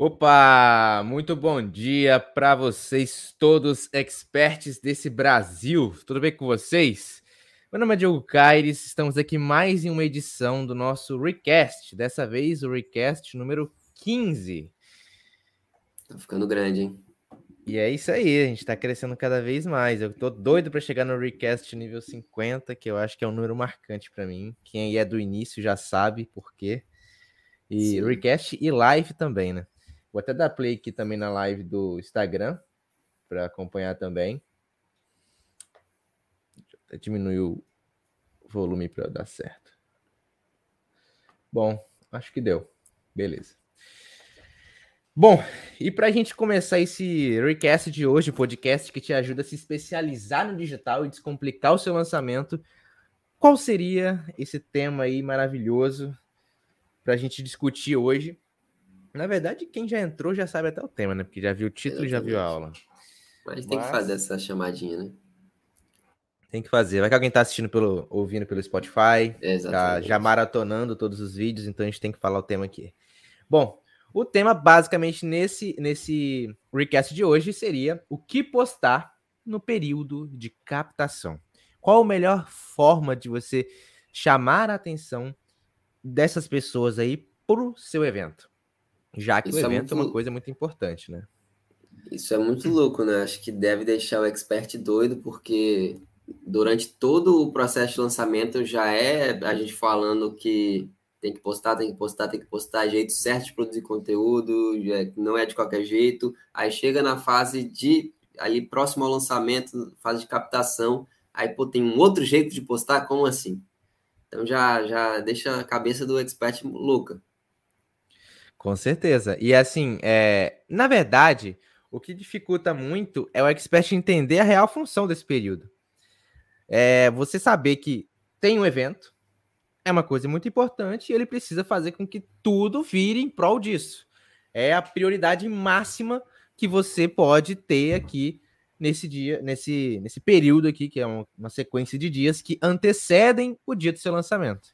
Opa, muito bom dia para vocês todos, experts desse Brasil. Tudo bem com vocês? Meu nome é Diogo Caires, estamos aqui mais em uma edição do nosso Recast. Dessa vez o Recast número 15. Tá ficando grande, hein? E é isso aí, a gente tá crescendo cada vez mais. Eu tô doido para chegar no Recast nível 50, que eu acho que é um número marcante para mim. Quem é do início já sabe por quê. E Sim. Recast e live também, né? Vou até dar play aqui também na live do Instagram para acompanhar também. Até diminuir o volume para dar certo. Bom, acho que deu. Beleza. Bom, e para a gente começar esse recast de hoje, podcast que te ajuda a se especializar no digital e descomplicar o seu lançamento, qual seria esse tema aí maravilhoso para a gente discutir hoje? Na verdade, quem já entrou já sabe até o tema, né? Porque já viu o título e já viu a aula. Mas tem Mas... que fazer essa chamadinha, né? Tem que fazer. Vai que alguém tá assistindo pelo, ouvindo pelo Spotify, tá já maratonando todos os vídeos, então a gente tem que falar o tema aqui. Bom, o tema basicamente nesse nesse recast de hoje seria o que postar no período de captação. Qual a melhor forma de você chamar a atenção dessas pessoas aí para o seu evento? Já que Isso o é evento é, muito... é uma coisa muito importante, né? Isso é muito louco, né? Acho que deve deixar o expert doido, porque durante todo o processo de lançamento já é a gente falando que tem que postar, tem que postar, tem que postar, jeito certo de produzir conteúdo, não é de qualquer jeito. Aí chega na fase de ali próximo ao lançamento, fase de captação, aí pô, tem um outro jeito de postar, como assim? Então já já deixa a cabeça do expert louca. Com certeza. E assim, é, na verdade, o que dificulta muito é o expert entender a real função desse período. É, você saber que tem um evento, é uma coisa muito importante e ele precisa fazer com que tudo vire em prol disso. É a prioridade máxima que você pode ter aqui nesse dia, nesse, nesse período aqui, que é uma, uma sequência de dias que antecedem o dia do seu lançamento.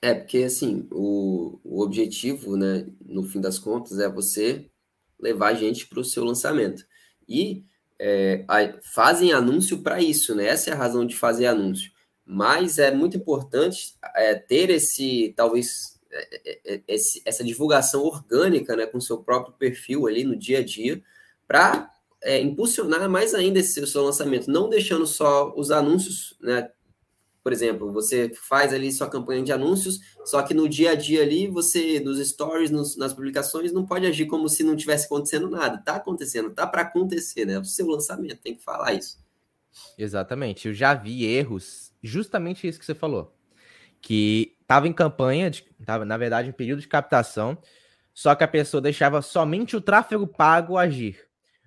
É, porque assim, o, o objetivo, né, no fim das contas, é você levar a gente para o seu lançamento. E é, a, fazem anúncio para isso, né? Essa é a razão de fazer anúncio. Mas é muito importante é, ter esse, talvez, é, é, é esse, essa divulgação orgânica, né, com seu próprio perfil ali no dia a dia, para impulsionar mais ainda esse seu lançamento, não deixando só os anúncios, né, por exemplo, você faz ali sua campanha de anúncios, só que no dia a dia ali, você, nos stories, nos, nas publicações, não pode agir como se não tivesse acontecendo nada. Tá acontecendo, tá para acontecer, né? O seu lançamento tem que falar isso. Exatamente. Eu já vi erros, justamente isso que você falou. Que estava em campanha, de, tava, na verdade, em período de captação, só que a pessoa deixava somente o tráfego pago agir.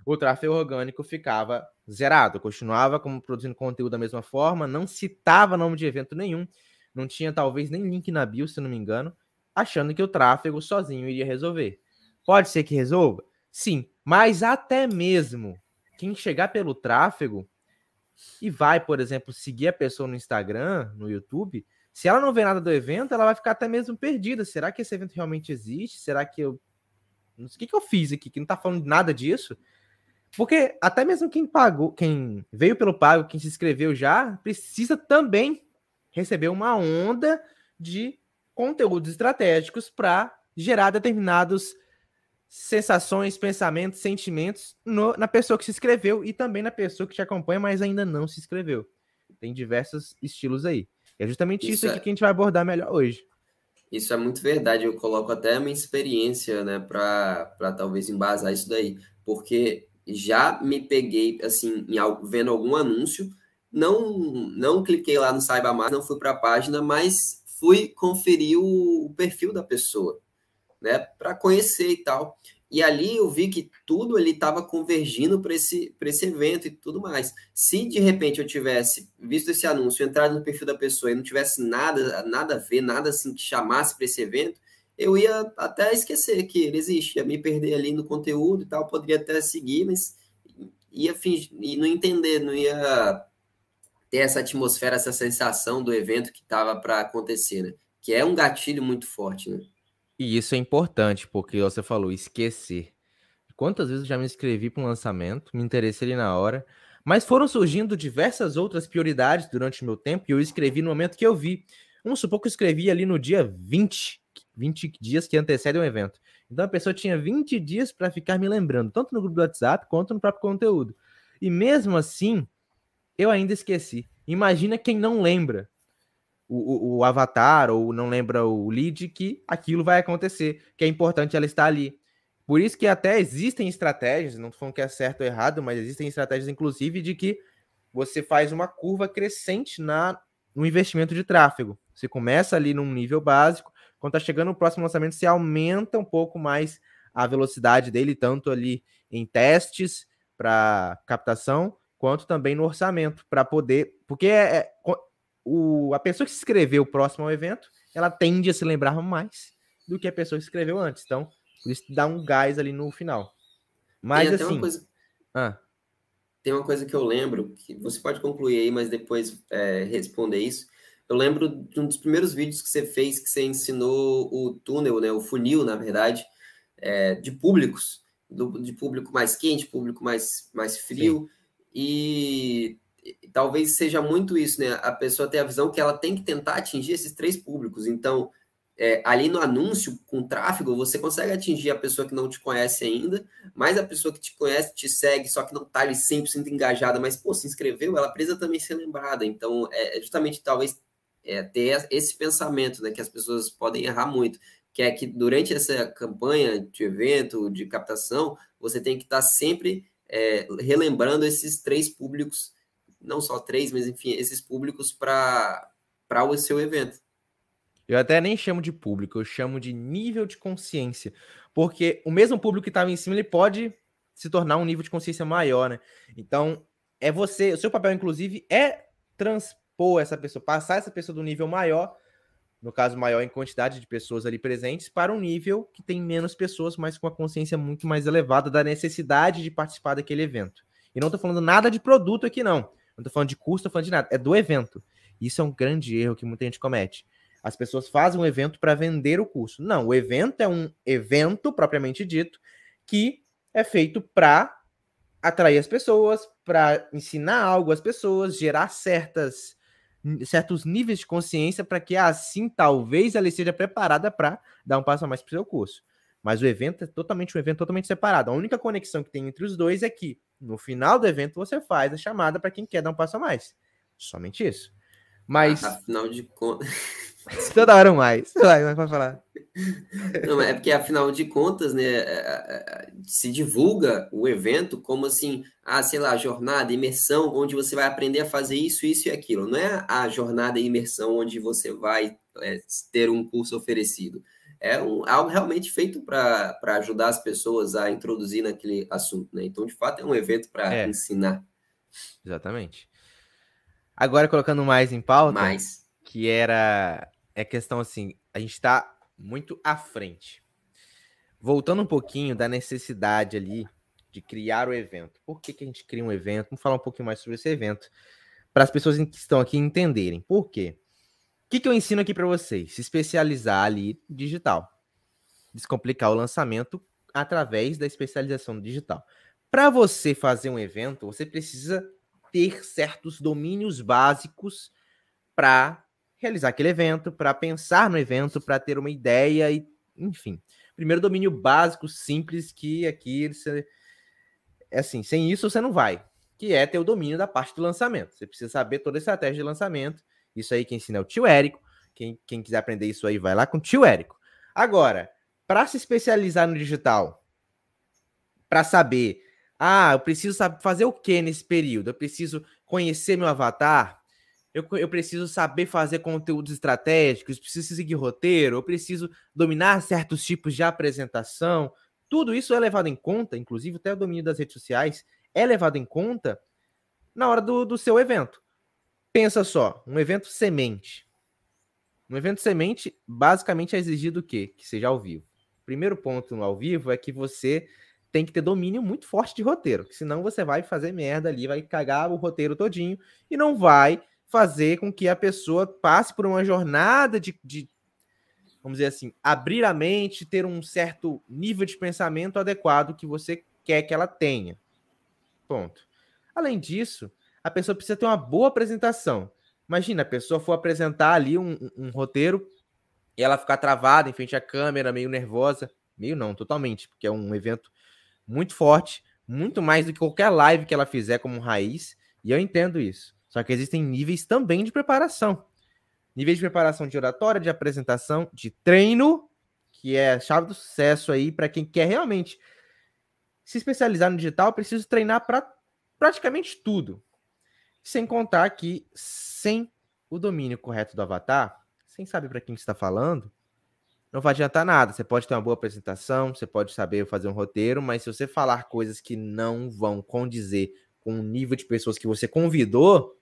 O tráfego orgânico ficava zerado, continuava como produzindo conteúdo da mesma forma, não citava nome de evento nenhum, não tinha talvez nem link na bio, se não me engano, achando que o tráfego sozinho iria resolver. Pode ser que resolva? Sim, mas até mesmo quem chegar pelo tráfego e vai, por exemplo, seguir a pessoa no Instagram, no YouTube, se ela não vê nada do evento, ela vai ficar até mesmo perdida. Será que esse evento realmente existe? Será que eu. O que, que eu fiz aqui? Que não tá falando nada disso? Porque até mesmo quem pagou, quem veio pelo pago, quem se inscreveu já, precisa também receber uma onda de conteúdos estratégicos para gerar determinados sensações, pensamentos, sentimentos no, na pessoa que se inscreveu e também na pessoa que te acompanha, mas ainda não se inscreveu. Tem diversos estilos aí. é justamente isso, isso é... que a gente vai abordar melhor hoje. Isso é muito verdade. Eu coloco até a minha experiência, né, para talvez embasar isso daí. Porque já me peguei, assim, em, vendo algum anúncio, não, não cliquei lá no Saiba Mais, não fui para a página, mas fui conferir o, o perfil da pessoa, né, para conhecer e tal. E ali eu vi que tudo ali estava convergindo para esse, esse evento e tudo mais. Se de repente eu tivesse visto esse anúncio, entrado no perfil da pessoa e não tivesse nada, nada a ver, nada assim que chamasse para esse evento, eu ia até esquecer que ele existe, ia me perder ali no conteúdo e tal, poderia até seguir, mas ia fingir, e não entender, não ia ter essa atmosfera, essa sensação do evento que estava para acontecer, né? Que é um gatilho muito forte, né? E isso é importante, porque você falou esquecer. Quantas vezes eu já me inscrevi para um lançamento, me interessei ali na hora, mas foram surgindo diversas outras prioridades durante o meu tempo e eu escrevi no momento que eu vi. Vamos supor que eu escrevi ali no dia 20, 20 dias que antecedem o evento. Então a pessoa tinha 20 dias para ficar me lembrando, tanto no grupo do WhatsApp quanto no próprio conteúdo. E mesmo assim, eu ainda esqueci. Imagina quem não lembra o, o, o, avatar ou não lembra o lead que aquilo vai acontecer, que é importante ela estar ali. Por isso que até existem estratégias, não falando que é certo ou errado, mas existem estratégias, inclusive, de que você faz uma curva crescente na, no investimento de tráfego. Você começa ali num nível básico, quando está chegando o próximo lançamento, você aumenta um pouco mais a velocidade dele, tanto ali em testes para captação, quanto também no orçamento, para poder. Porque é, é, o, a pessoa que se inscreveu próximo ao evento, ela tende a se lembrar mais do que a pessoa que se inscreveu antes. Então, isso dá um gás ali no final. Mas assim. Coisa... Ah. Tem uma coisa que eu lembro, que você pode concluir aí, mas depois é, responder isso. Eu lembro de um dos primeiros vídeos que você fez, que você ensinou o túnel, né, o funil, na verdade, é, de públicos, do, de público mais quente, público mais, mais frio. Sim. E talvez seja muito isso, né? A pessoa tem a visão que ela tem que tentar atingir esses três públicos. Então, é, ali no anúncio, com tráfego, você consegue atingir a pessoa que não te conhece ainda, mas a pessoa que te conhece, te segue, só que não está ali 100% engajada, mas, pô, se inscreveu, ela precisa também ser lembrada. Então, é, é justamente, talvez, é, ter esse pensamento, né? Que as pessoas podem errar muito, que é que durante essa campanha de evento, de captação, você tem que estar sempre é, relembrando esses três públicos não só três, mas enfim, esses públicos para o seu evento. Eu até nem chamo de público, eu chamo de nível de consciência. Porque o mesmo público que estava em cima, ele pode se tornar um nível de consciência maior, né? Então, é você, o seu papel, inclusive, é essa pessoa, passar essa pessoa do nível maior, no caso maior em quantidade de pessoas ali presentes, para um nível que tem menos pessoas, mas com a consciência muito mais elevada da necessidade de participar daquele evento. E não estou falando nada de produto aqui, não. Não tô falando de custo, tô falando de nada. É do evento. Isso é um grande erro que muita gente comete. As pessoas fazem um evento para vender o curso. Não, o evento é um evento propriamente dito que é feito para atrair as pessoas, para ensinar algo às pessoas, gerar certas certos níveis de consciência para que assim talvez ela esteja preparada para dar um passo a mais para o seu curso. Mas o evento é totalmente um evento totalmente separado. A única conexão que tem entre os dois é que no final do evento você faz a chamada para quem quer dar um passo a mais. Somente isso. Mas. Afinal de contas. Toda hora mais. Vai, vai falar. Não, é porque, afinal de contas, né, é, é, é, se divulga o evento como assim, ah, sei lá, jornada, imersão, onde você vai aprender a fazer isso, isso e aquilo. Não é a jornada e imersão onde você vai é, ter um curso oferecido é um, algo realmente feito para ajudar as pessoas a introduzir naquele assunto, né? Então, de fato, é um evento para é. ensinar. Exatamente. Agora, colocando mais em pauta, mais. Que era é questão assim, a gente está muito à frente. Voltando um pouquinho da necessidade ali de criar o evento. Por que, que a gente cria um evento? Vamos falar um pouquinho mais sobre esse evento para as pessoas que estão aqui entenderem. Por quê? que, que eu ensino aqui para vocês? Se especializar ali digital. Descomplicar o lançamento através da especialização digital. Para você fazer um evento, você precisa ter certos domínios básicos para realizar aquele evento, para pensar no evento, para ter uma ideia e, enfim. Primeiro domínio básico, simples, que aqui você, é assim, sem isso você não vai, que é ter o domínio da parte do lançamento. Você precisa saber toda a estratégia de lançamento isso aí quem ensina é o tio Érico. Quem, quem quiser aprender isso aí, vai lá com o tio Érico. Agora, para se especializar no digital, para saber, ah, eu preciso saber fazer o que nesse período? Eu preciso conhecer meu avatar? Eu, eu preciso saber fazer conteúdos estratégicos? Preciso seguir roteiro? Eu preciso dominar certos tipos de apresentação? Tudo isso é levado em conta, inclusive até o domínio das redes sociais, é levado em conta na hora do, do seu evento. Pensa só, um evento semente. Um evento semente, basicamente, é exigido o quê? Que seja ao vivo. Primeiro ponto no ao vivo é que você tem que ter domínio muito forte de roteiro, senão você vai fazer merda ali, vai cagar o roteiro todinho e não vai fazer com que a pessoa passe por uma jornada de, de vamos dizer assim, abrir a mente, ter um certo nível de pensamento adequado que você quer que ela tenha. Ponto. Além disso, a pessoa precisa ter uma boa apresentação. Imagina, a pessoa for apresentar ali um, um, um roteiro e ela ficar travada em frente à câmera, meio nervosa. Meio não, totalmente, porque é um evento muito forte, muito mais do que qualquer live que ela fizer como raiz, e eu entendo isso. Só que existem níveis também de preparação. Níveis de preparação de oratória, de apresentação, de treino, que é a chave do sucesso aí para quem quer realmente se especializar no digital, preciso treinar para praticamente tudo. Sem contar que sem o domínio correto do avatar, sem saber para quem está falando, não vai adiantar nada. Você pode ter uma boa apresentação, você pode saber fazer um roteiro, mas se você falar coisas que não vão condizer com o nível de pessoas que você convidou,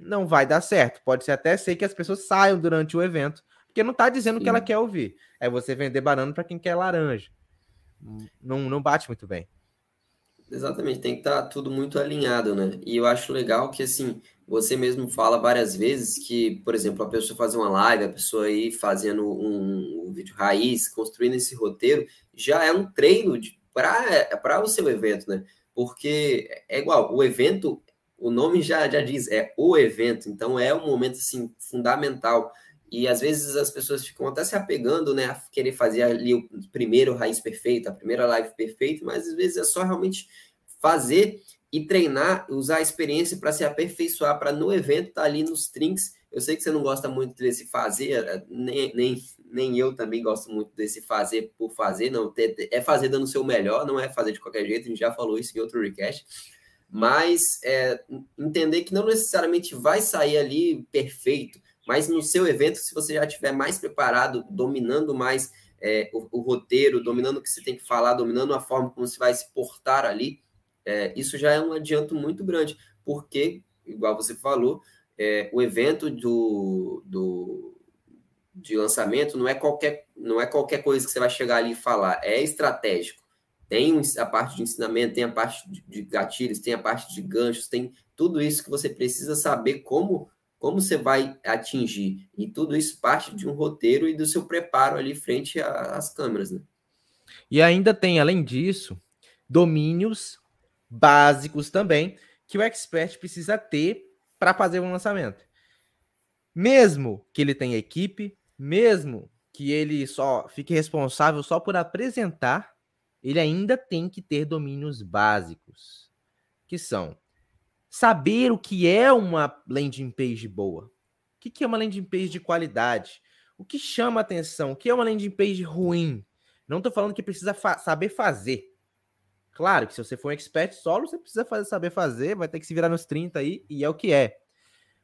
não vai dar certo. Pode ser até ser que as pessoas saiam durante o evento, porque não está dizendo o que ela quer ouvir. É você vender banana para quem quer laranja. Não, não bate muito bem. Exatamente, tem que estar tá tudo muito alinhado, né? E eu acho legal que, assim, você mesmo fala várias vezes que, por exemplo, a pessoa fazer uma live, a pessoa aí fazendo um, um vídeo raiz, construindo esse roteiro, já é um treino para o seu evento, né? Porque é igual, o evento, o nome já, já diz, é o evento, então é um momento, assim, fundamental. E às vezes as pessoas ficam até se apegando, né, a querer fazer ali o primeiro raiz perfeito, a primeira live perfeita, mas às vezes é só realmente fazer e treinar, usar a experiência para se aperfeiçoar, para no evento estar tá ali nos trinks. Eu sei que você não gosta muito desse fazer, eh, nem, nem, nem eu também gosto muito desse fazer por fazer, não. É fazer dando o seu melhor, não é fazer de qualquer jeito, a gente já falou isso em outro request. Mas é, entender que não necessariamente vai sair ali perfeito, mas no seu evento, se você já estiver mais preparado, dominando mais é, o, o, roteiro, dominando o que você tem que falar, dominando a forma como você vai se portar ali, é, isso já é um adianto muito grande, porque, igual você falou, é, o evento do, do, de lançamento não é, qualquer, não é qualquer coisa que você vai chegar ali e falar, é estratégico. Tem a parte de ensinamento, tem a parte de gatilhos, tem a parte de ganchos, tem tudo isso que você precisa saber como como você vai atingir. E tudo isso parte de um roteiro e do seu preparo ali frente às câmeras. Né? E ainda tem, além disso, domínios básicos também que o expert precisa ter para fazer um lançamento. Mesmo que ele tenha equipe, mesmo que ele só fique responsável só por apresentar, ele ainda tem que ter domínios básicos, que são saber o que é uma landing page boa, o que é uma landing page de qualidade, o que chama atenção, o que é uma landing page ruim. Não estou falando que precisa fa saber fazer. Claro que se você for um expert solo, você precisa fazer, saber fazer, vai ter que se virar nos 30 aí, e é o que é.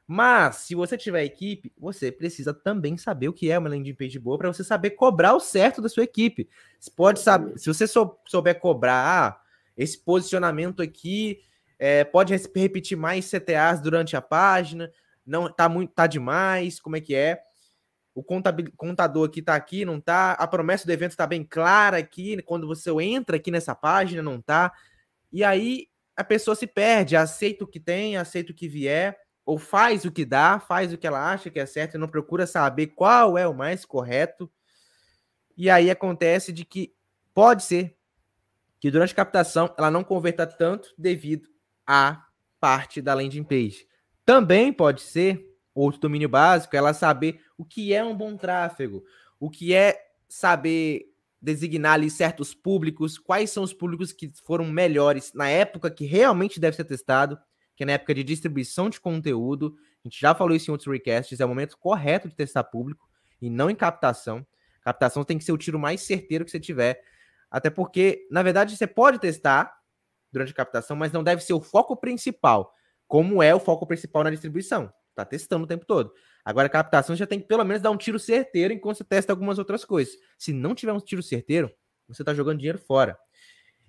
Mas, se você tiver equipe, você precisa também saber o que é uma landing page boa para você saber cobrar o certo da sua equipe. Você pode saber, se você sou, souber cobrar ah, esse posicionamento aqui, é, pode repetir mais CTAs durante a página, não tá muito, tá demais, como é que é? o contador aqui está aqui, não está. A promessa do evento está bem clara aqui, quando você entra aqui nessa página, não está. E aí a pessoa se perde, aceita o que tem, aceita o que vier, ou faz o que dá, faz o que ela acha que é certo e não procura saber qual é o mais correto. E aí acontece de que pode ser que durante a captação ela não converta tanto devido à parte da landing page. Também pode ser outro domínio básico, ela saber o que é um bom tráfego, o que é saber designar ali certos públicos, quais são os públicos que foram melhores na época que realmente deve ser testado, que é na época de distribuição de conteúdo. A gente já falou isso em outros recasts, é o momento correto de testar público e não em captação. Captação tem que ser o tiro mais certeiro que você tiver, até porque, na verdade, você pode testar durante a captação, mas não deve ser o foco principal, como é o foco principal na distribuição. Tá testando o tempo todo. Agora, a captação já tem que pelo menos dar um tiro certeiro enquanto você testa algumas outras coisas. Se não tiver um tiro certeiro, você tá jogando dinheiro fora.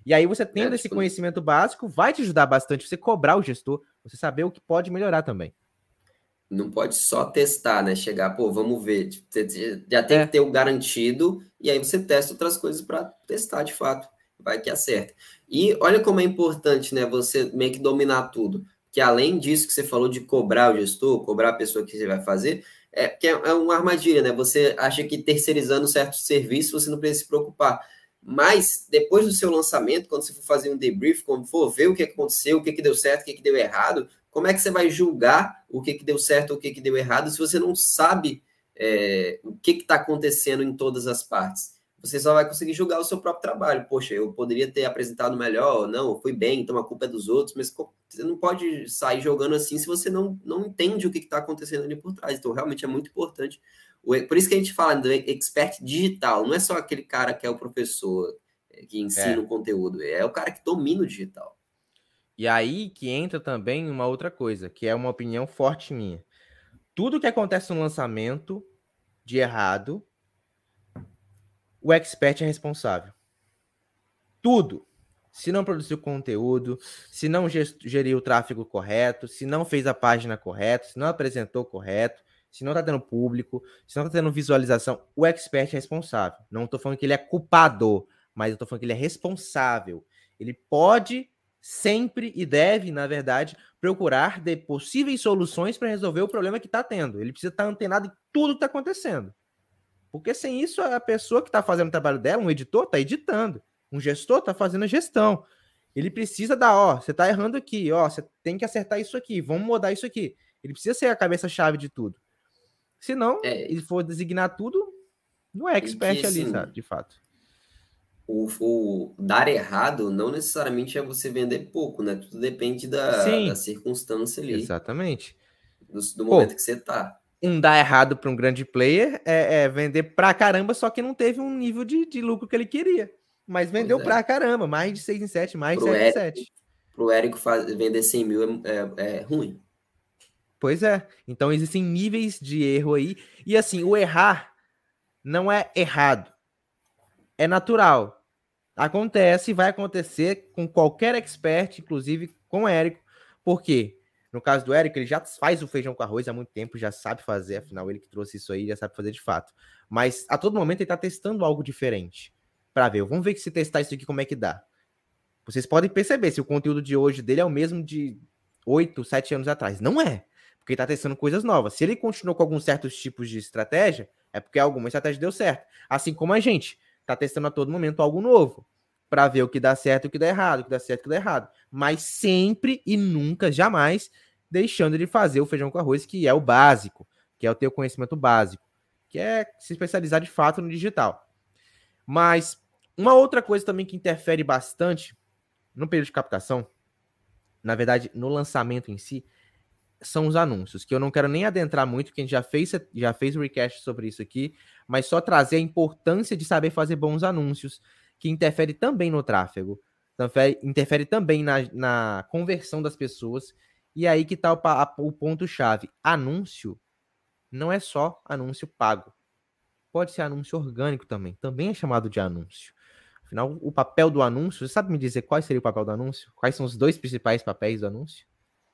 E aí, você tendo é, esse tipo... conhecimento básico, vai te ajudar bastante você cobrar o gestor, você saber o que pode melhorar também. Não pode só testar, né? Chegar, pô, vamos ver. Já tem é. que ter o garantido, e aí você testa outras coisas para testar de fato. Vai que acerta. E olha como é importante, né? Você meio que dominar tudo que além disso que você falou de cobrar o gestor, cobrar a pessoa que você vai fazer, é, que é, é uma armadilha, né? Você acha que terceirizando certo serviço você não precisa se preocupar. Mas depois do seu lançamento, quando você for fazer um debrief, quando for ver o que aconteceu, o que, que deu certo, o que, que deu errado, como é que você vai julgar o que, que deu certo, o que, que deu errado, se você não sabe é, o que está acontecendo em todas as partes? Você só vai conseguir julgar o seu próprio trabalho. Poxa, eu poderia ter apresentado melhor, não, fui bem, então a culpa é dos outros, mas você não pode sair jogando assim se você não, não entende o que está acontecendo ali por trás. Então, realmente é muito importante por isso que a gente fala do expert digital, não é só aquele cara que é o professor é, que ensina é. o conteúdo, é o cara que domina o digital. E aí que entra também uma outra coisa, que é uma opinião forte minha. Tudo que acontece no lançamento de errado, o expert é responsável. Tudo. Se não produziu conteúdo, se não geriu o tráfego correto, se não fez a página correta, se não apresentou correto, se não tá tendo público, se não tá tendo visualização, o expert é responsável. Não tô falando que ele é culpado, mas eu tô falando que ele é responsável. Ele pode sempre e deve, na verdade, procurar de possíveis soluções para resolver o problema que está tendo. Ele precisa estar tá antenado em tudo que está acontecendo. Porque sem isso, a pessoa que está fazendo o trabalho dela, um editor, está editando. Um gestor está fazendo a gestão. Ele precisa dar, ó, você está errando aqui, ó, você tem que acertar isso aqui, vamos mudar isso aqui. Ele precisa ser a cabeça-chave de tudo. Se não, é, ele for designar tudo, não é expert que, ali, assim, sabe? De fato. O, o, dar errado não necessariamente é você vender pouco, né? Tudo depende da, da circunstância ali. Exatamente. Do, do momento Pô, que você tá. Um dar errado para um grande player é, é, vender pra caramba, só que não teve um nível de, de lucro que ele queria. Mas vendeu é. pra caramba, mais de 6 em 7, mais de 7 em 7. Pro Érico vender 100 mil é, é, é ruim. Pois é. Então existem níveis de erro aí. E assim, o errar não é errado. É natural. Acontece, vai acontecer com qualquer expert, inclusive com o Érico. Por quê? No caso do Érico, ele já faz o feijão com arroz há muito tempo, já sabe fazer, afinal, ele que trouxe isso aí, já sabe fazer de fato. Mas a todo momento ele está testando algo diferente. Para ver, vamos ver se testar isso aqui, como é que dá. Vocês podem perceber se o conteúdo de hoje dele é o mesmo de 8, 7 anos atrás. Não é porque está testando coisas novas. Se ele continuou com alguns certos tipos de estratégia, é porque alguma estratégia deu certo. Assim como a gente está testando a todo momento algo novo para ver o que dá certo e o que dá errado, o que dá certo e o que dá errado. Mas sempre e nunca, jamais, deixando de fazer o feijão com arroz, que é o básico, que é o teu conhecimento básico, que é se especializar de fato no digital. Mas uma outra coisa também que interfere bastante no período de captação, na verdade, no lançamento em si, são os anúncios, que eu não quero nem adentrar muito, porque a gente já fez, já fez recast sobre isso aqui, mas só trazer a importância de saber fazer bons anúncios, que interfere também no tráfego, interfere, interfere também na, na conversão das pessoas, e aí que está o, o ponto-chave. Anúncio não é só anúncio pago. Pode ser anúncio orgânico também. Também é chamado de anúncio. Afinal, o papel do anúncio, você sabe me dizer qual seria o papel do anúncio? Quais são os dois principais papéis do anúncio?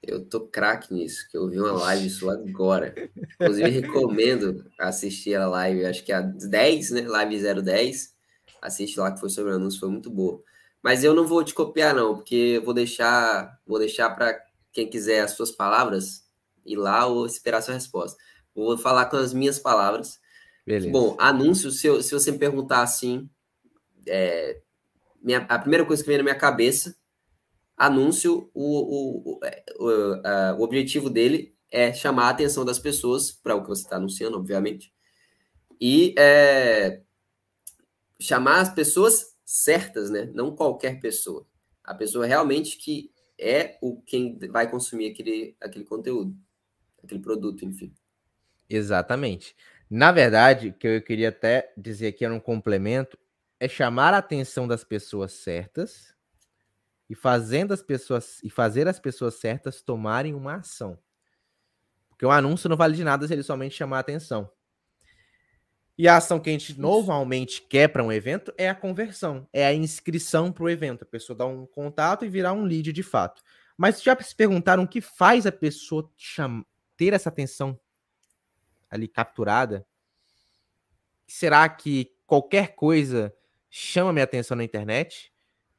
Eu tô craque nisso, que eu vi uma live isso agora. Inclusive, recomendo assistir a live, acho que é a 10, né? Live 010. Assiste lá que foi sobre o anúncio, foi muito boa. Mas eu não vou te copiar, não, porque eu vou deixar, vou deixar para quem quiser as suas palavras ir lá ou esperar sua resposta. Vou falar com as minhas palavras. Beleza. Bom, anúncio, se, eu, se você me perguntar assim, é, minha, a primeira coisa que vem na minha cabeça anúncio, o, o, o, o objetivo dele é chamar a atenção das pessoas para o que você está anunciando, obviamente, e é, chamar as pessoas certas, né? Não qualquer pessoa. A pessoa realmente que é o quem vai consumir aquele, aquele conteúdo, aquele produto, enfim. Exatamente. Na verdade, o que eu queria até dizer aqui era um complemento, é chamar a atenção das pessoas certas e fazendo as pessoas e fazer as pessoas certas tomarem uma ação. Porque o anúncio não vale de nada se ele somente chamar a atenção. E a ação que a gente normalmente quer para um evento é a conversão, é a inscrição para o evento. A pessoa dá um contato e virar um lead de fato. Mas já se perguntaram o que faz a pessoa ter essa atenção ali capturada? Será que qualquer coisa chama minha atenção na internet?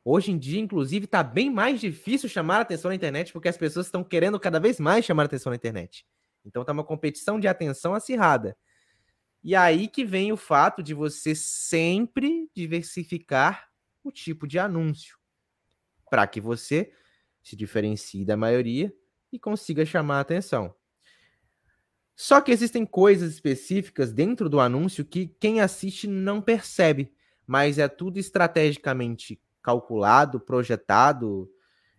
Hoje em dia, inclusive, está bem mais difícil chamar atenção na internet, porque as pessoas estão querendo cada vez mais chamar a atenção na internet. Então tá uma competição de atenção acirrada. E aí que vem o fato de você sempre diversificar o tipo de anúncio para que você se diferencie da maioria e consiga chamar a atenção. Só que existem coisas específicas dentro do anúncio que quem assiste não percebe, mas é tudo estrategicamente calculado, projetado,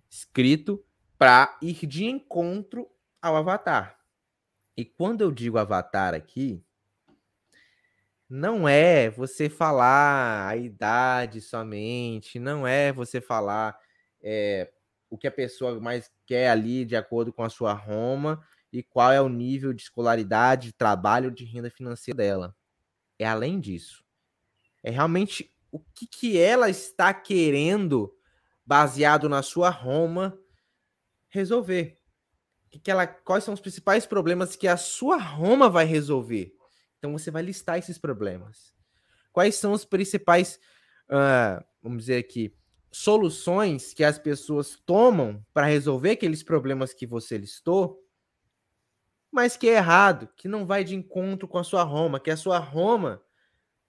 escrito para ir de encontro ao avatar. E quando eu digo avatar aqui, não é você falar a idade somente, não é você falar é, o que a pessoa mais quer ali de acordo com a sua Roma e qual é o nível de escolaridade, de trabalho, de renda financeira dela. É além disso. É realmente o que, que ela está querendo, baseado na sua Roma, resolver. Que que ela, quais são os principais problemas que a sua Roma vai resolver? Então você vai listar esses problemas. Quais são os principais, uh, vamos dizer aqui, soluções que as pessoas tomam para resolver aqueles problemas que você listou, mas que é errado, que não vai de encontro com a sua Roma, que a sua Roma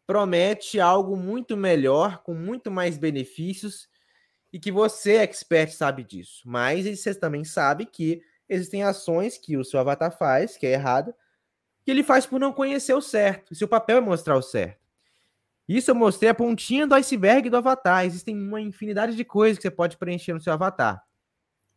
promete algo muito melhor, com muito mais benefícios, e que você, expert, sabe disso. Mas você também sabe que existem ações que o seu avatar faz, que é errada, que ele faz por não conhecer o certo. E seu papel é mostrar o certo. Isso eu mostrei a pontinha do iceberg do avatar. Existem uma infinidade de coisas que você pode preencher no seu avatar.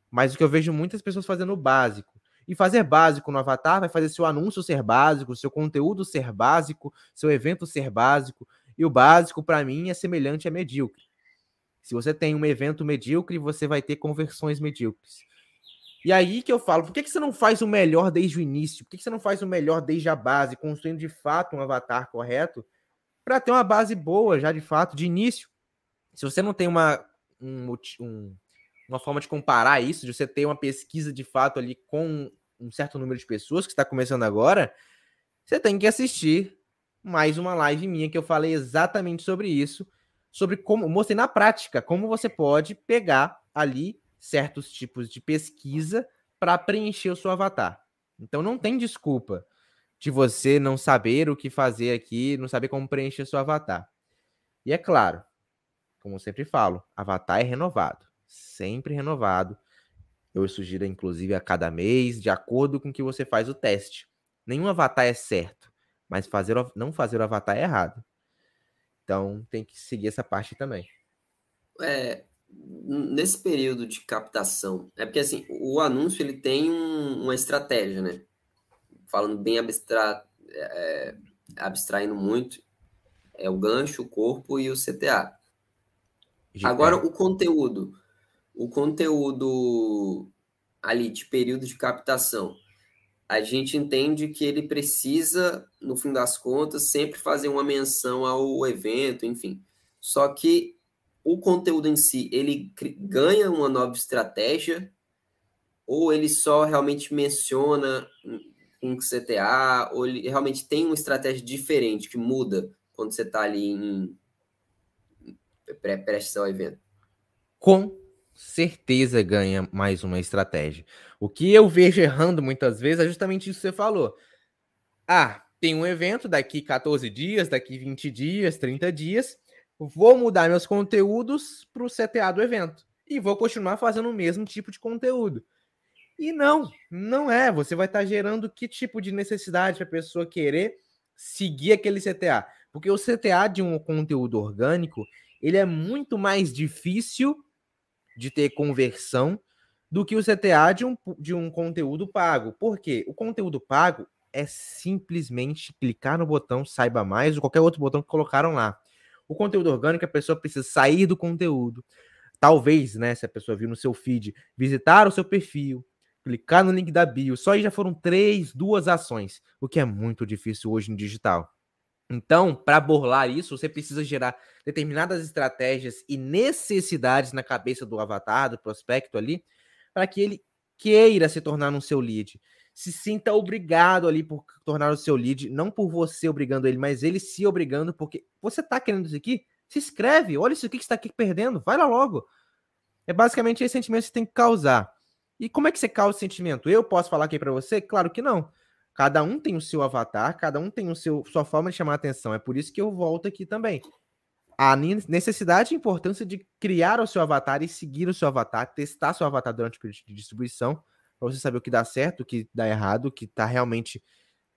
Mas o que eu vejo muitas pessoas fazendo o básico. E fazer básico no avatar vai fazer seu anúncio ser básico, seu conteúdo ser básico, seu evento ser básico. E o básico, para mim, é semelhante a medíocre. Se você tem um evento medíocre, você vai ter conversões medíocres. E aí que eu falo, por que, que você não faz o melhor desde o início? Por que, que você não faz o melhor desde a base, construindo de fato um avatar correto, para ter uma base boa já de fato, de início? Se você não tem uma, um, um, uma forma de comparar isso, de você ter uma pesquisa de fato ali com um certo número de pessoas que está começando agora, você tem que assistir mais uma live minha que eu falei exatamente sobre isso, sobre como mostrei na prática como você pode pegar ali certos tipos de pesquisa para preencher o seu avatar. Então não tem desculpa de você não saber o que fazer aqui, não saber como preencher seu avatar. E é claro, como sempre falo, avatar é renovado, sempre renovado. Eu sugiro, inclusive, a cada mês, de acordo com que você faz o teste. Nenhum avatar é certo, mas fazer, não fazer o avatar é errado. Então tem que seguir essa parte também. É, nesse período de captação, é porque assim, o anúncio ele tem um, uma estratégia, né? Falando bem abstrato, é, abstraindo muito, é o gancho, o corpo e o CTA. Agora o conteúdo, o conteúdo ali de período de captação, a gente entende que ele precisa, no fim das contas, sempre fazer uma menção ao evento, enfim. Só que o conteúdo em si, ele ganha uma nova estratégia ou ele só realmente menciona um CTA ou ele realmente tem uma estratégia diferente que muda quando você está ali em prestes ao evento? Com certeza ganha mais uma estratégia. O que eu vejo errando muitas vezes é justamente isso que você falou. Ah, tem um evento daqui 14 dias, daqui 20 dias, 30 dias vou mudar meus conteúdos para o CTA do evento e vou continuar fazendo o mesmo tipo de conteúdo. E não, não é. Você vai estar tá gerando que tipo de necessidade para a pessoa querer seguir aquele CTA? Porque o CTA de um conteúdo orgânico ele é muito mais difícil de ter conversão do que o CTA de um, de um conteúdo pago. Por quê? O conteúdo pago é simplesmente clicar no botão saiba mais ou qualquer outro botão que colocaram lá. O conteúdo orgânico, a pessoa precisa sair do conteúdo. Talvez, né, se a pessoa viu no seu feed, visitar o seu perfil, clicar no link da bio. Só aí já foram três, duas ações, o que é muito difícil hoje no digital. Então, para burlar isso, você precisa gerar determinadas estratégias e necessidades na cabeça do avatar, do prospecto ali, para que ele queira se tornar um seu lead se sinta obrigado ali por tornar o seu lead, não por você obrigando ele, mas ele se obrigando, porque você tá querendo isso aqui, se inscreve, olha isso aqui que você tá aqui perdendo, vai lá logo. É basicamente esse sentimento que você tem que causar. E como é que você causa esse sentimento? Eu posso falar aqui para você? Claro que não. Cada um tem o seu avatar, cada um tem o seu sua forma de chamar a atenção. É por isso que eu volto aqui também. A necessidade e importância de criar o seu avatar e seguir o seu avatar, testar seu avatar durante o período de distribuição, para você saber o que dá certo, o que dá errado, o que está realmente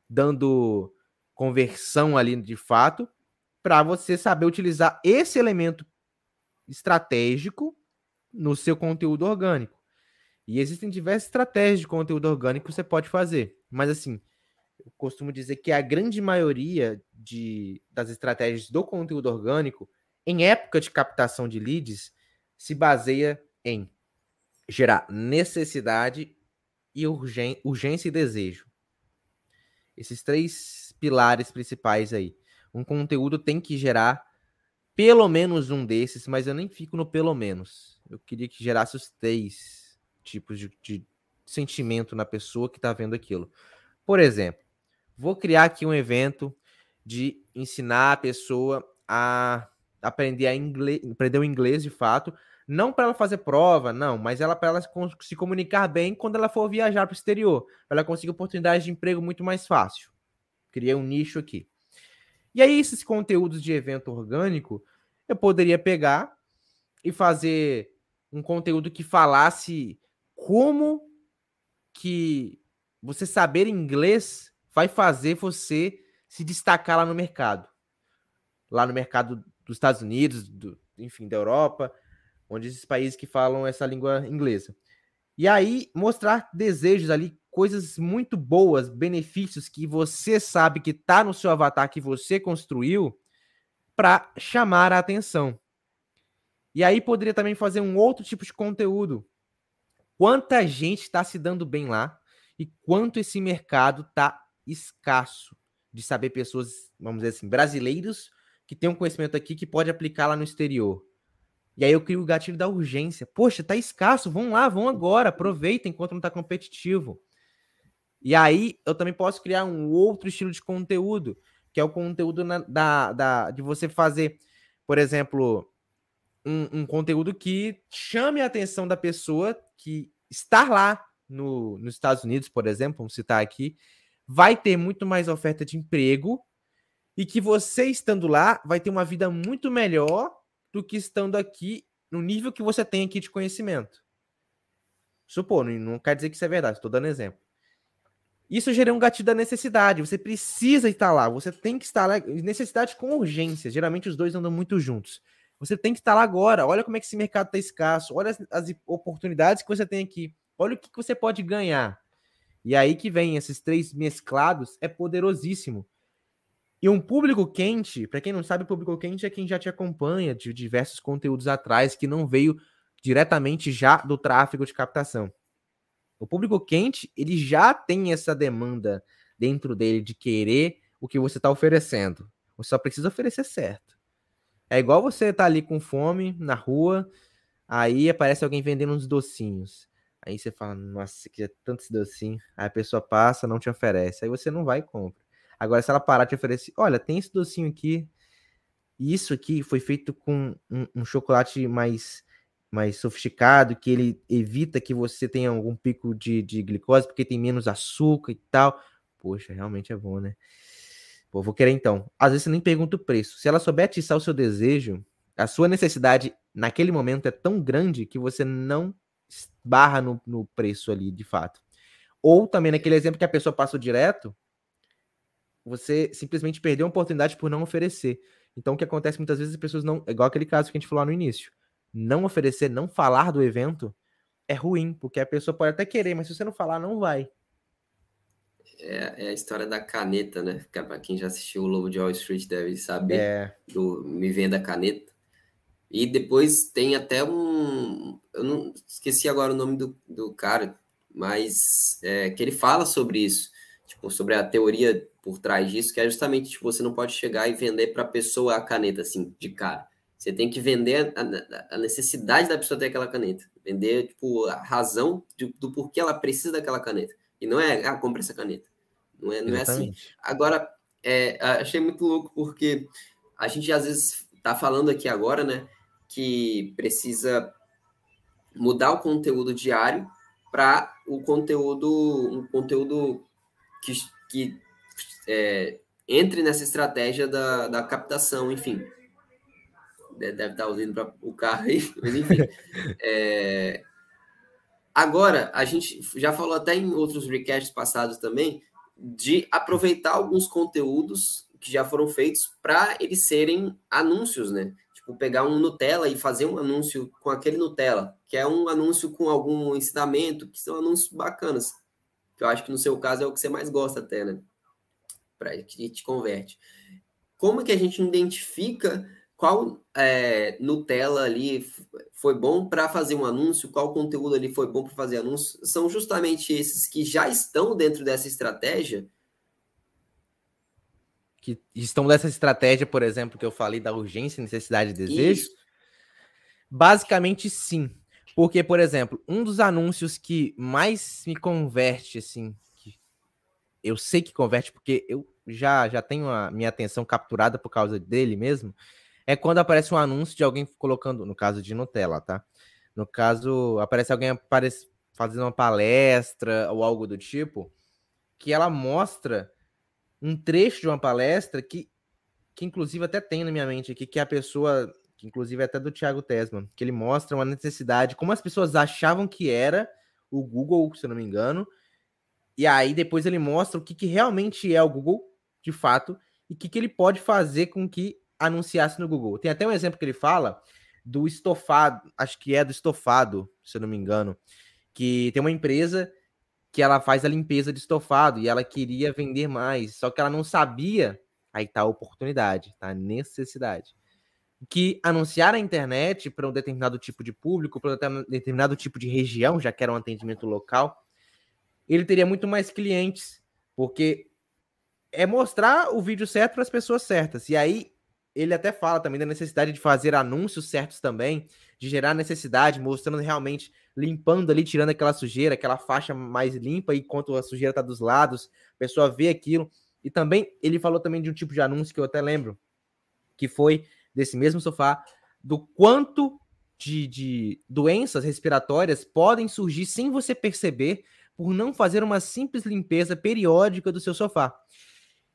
dando conversão ali de fato, para você saber utilizar esse elemento estratégico no seu conteúdo orgânico. E existem diversas estratégias de conteúdo orgânico que você pode fazer. Mas assim, eu costumo dizer que a grande maioria de, das estratégias do conteúdo orgânico, em época de captação de leads, se baseia em gerar necessidade e urgen, urgência e desejo. Esses três pilares principais aí. Um conteúdo tem que gerar pelo menos um desses, mas eu nem fico no pelo menos. Eu queria que gerasse os três tipos de, de sentimento na pessoa que está vendo aquilo. Por exemplo, vou criar aqui um evento de ensinar a pessoa a aprender a inglês, aprender o inglês de fato, não para ela fazer prova, não, mas ela para ela se comunicar bem quando ela for viajar para o exterior, para ela conseguir oportunidades de emprego muito mais fácil. Criei um nicho aqui. E aí, esses conteúdos de evento orgânico, eu poderia pegar e fazer um conteúdo que falasse como que você saber inglês vai fazer você se destacar lá no mercado. Lá no mercado dos Estados Unidos, do, enfim, da Europa, onde esses países que falam essa língua inglesa. E aí mostrar desejos ali, coisas muito boas, benefícios que você sabe que está no seu avatar que você construiu para chamar a atenção. E aí poderia também fazer um outro tipo de conteúdo. Quanta gente está se dando bem lá e quanto esse mercado está escasso de saber pessoas, vamos dizer assim, brasileiros que têm um conhecimento aqui que pode aplicar lá no exterior. E aí eu crio o gatilho da urgência. Poxa, tá escasso, vão lá, vão agora, aproveitem enquanto não tá competitivo. E aí eu também posso criar um outro estilo de conteúdo, que é o conteúdo na, da, da, de você fazer, por exemplo, um, um, conteúdo que chame a atenção da pessoa que está lá no, nos Estados Unidos, por exemplo, vamos citar aqui, vai ter muito mais oferta de emprego e que você estando lá vai ter uma vida muito melhor do que estando aqui no nível que você tem aqui de conhecimento. Supor, não quer dizer que isso é verdade, estou dando exemplo. Isso gera um gatilho da necessidade. Você precisa estar lá, você tem que estar lá. Necessidade com urgência. Geralmente os dois andam muito juntos. Você tem que estar lá agora. Olha como é que esse mercado está escasso. Olha as, as, oportunidades que você tem aqui. Olha o que, que você pode ganhar. E aí que vem esses três mesclados, é poderosíssimo. E um público quente, para quem não sabe, público quente é quem já te acompanha de diversos conteúdos atrás, que não veio diretamente já do tráfego de captação. O público quente, ele já tem essa demanda dentro dele de querer o que você está oferecendo. Você só precisa oferecer certo. É igual você tá ali com fome na rua, aí aparece alguém vendendo uns docinhos. Aí você fala, nossa, que é tanto esse docinho. Aí a pessoa passa, não te oferece. Aí você não vai e compra. Agora, se ela parar de oferecer, olha, tem esse docinho aqui. Isso aqui foi feito com um, um chocolate mais mais sofisticado, que ele evita que você tenha algum pico de, de glicose, porque tem menos açúcar e tal. Poxa, realmente é bom, né? Pô, vou querer então. Às vezes você nem pergunta o preço. Se ela souber atiçar o seu desejo, a sua necessidade naquele momento é tão grande que você não barra no, no preço ali, de fato. Ou também naquele exemplo que a pessoa passou direto, você simplesmente perdeu a oportunidade por não oferecer. Então, o que acontece muitas vezes, as pessoas não. Igual aquele caso que a gente falou no início. Não oferecer, não falar do evento é ruim, porque a pessoa pode até querer, mas se você não falar, não vai. É, é a história da caneta, né? Para quem já assistiu o Lobo de Wall Street deve saber. É. Do Me Venda Caneta. E depois tem até um. Eu não esqueci agora o nome do, do cara, mas é, que ele fala sobre isso, tipo, sobre a teoria por trás disso, que é justamente tipo, você não pode chegar e vender para a pessoa a caneta assim, de cara. Você tem que vender a, a, necessidade da pessoa ter aquela caneta. Vender, tipo, a razão de, do porquê ela precisa daquela caneta. E não é, ah, compra essa caneta. Não é, não é assim. Agora, é, achei muito louco porque a gente às vezes tá falando aqui agora, né, que precisa mudar o conteúdo diário para o conteúdo, um conteúdo que que é, entre nessa estratégia da, da captação, enfim. Deve estar usando para o carro aí, mas enfim. é, agora, a gente já falou até em outros recasts passados também de aproveitar alguns conteúdos que já foram feitos para eles serem anúncios, né? Tipo, pegar um Nutella e fazer um anúncio com aquele Nutella, que é um anúncio com algum ensinamento, que são anúncios bacanas. Que eu acho que no seu caso é o que você mais gosta até, né? Para que te converte. Como que a gente identifica qual é, Nutella ali foi bom para fazer um anúncio, qual conteúdo ali foi bom para fazer anúncio? São justamente esses que já estão dentro dessa estratégia que estão dessa estratégia, por exemplo, que eu falei da urgência, necessidade e desejo? Isso. Basicamente, sim. Porque, por exemplo, um dos anúncios que mais me converte, assim, eu sei que converte porque eu já, já tenho a minha atenção capturada por causa dele mesmo, é quando aparece um anúncio de alguém colocando, no caso de Nutella, tá? No caso, aparece alguém aparece, fazendo uma palestra ou algo do tipo, que ela mostra um trecho de uma palestra que, que inclusive até tem na minha mente aqui, que é a pessoa, que inclusive é até do Thiago Tesman, que ele mostra uma necessidade, como as pessoas achavam que era o Google, se eu não me engano, e aí depois ele mostra o que, que realmente é o Google, de fato, e o que, que ele pode fazer com que anunciasse no Google. Tem até um exemplo que ele fala do estofado, acho que é do estofado, se eu não me engano, que tem uma empresa que ela faz a limpeza de estofado e ela queria vender mais, só que ela não sabia, aí tá a oportunidade, tá a necessidade, que anunciar na internet para um determinado tipo de público, para um determinado tipo de região, já que era um atendimento local, ele teria muito mais clientes, porque é mostrar o vídeo certo para as pessoas certas. E aí ele até fala também da necessidade de fazer anúncios certos também, de gerar necessidade, mostrando realmente limpando ali, tirando aquela sujeira, aquela faixa mais limpa, enquanto a sujeira está dos lados, a pessoa vê aquilo. E também ele falou também de um tipo de anúncio que eu até lembro, que foi desse mesmo sofá, do quanto de, de doenças respiratórias podem surgir sem você perceber por não fazer uma simples limpeza periódica do seu sofá.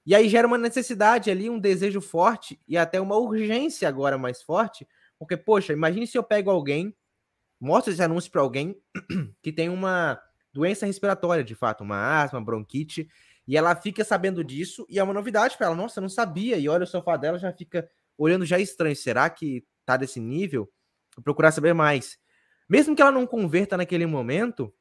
E aí gera uma necessidade ali, um desejo forte e até uma urgência agora mais forte, porque, poxa, imagine se eu pego alguém mostra esse anúncio para alguém que tem uma doença respiratória, de fato, uma asma, bronquite, e ela fica sabendo disso, e é uma novidade para ela. Nossa, eu não sabia. E olha o sofá dela, já fica olhando já estranho. Será que tá desse nível? Vou procurar saber mais. Mesmo que ela não converta naquele momento,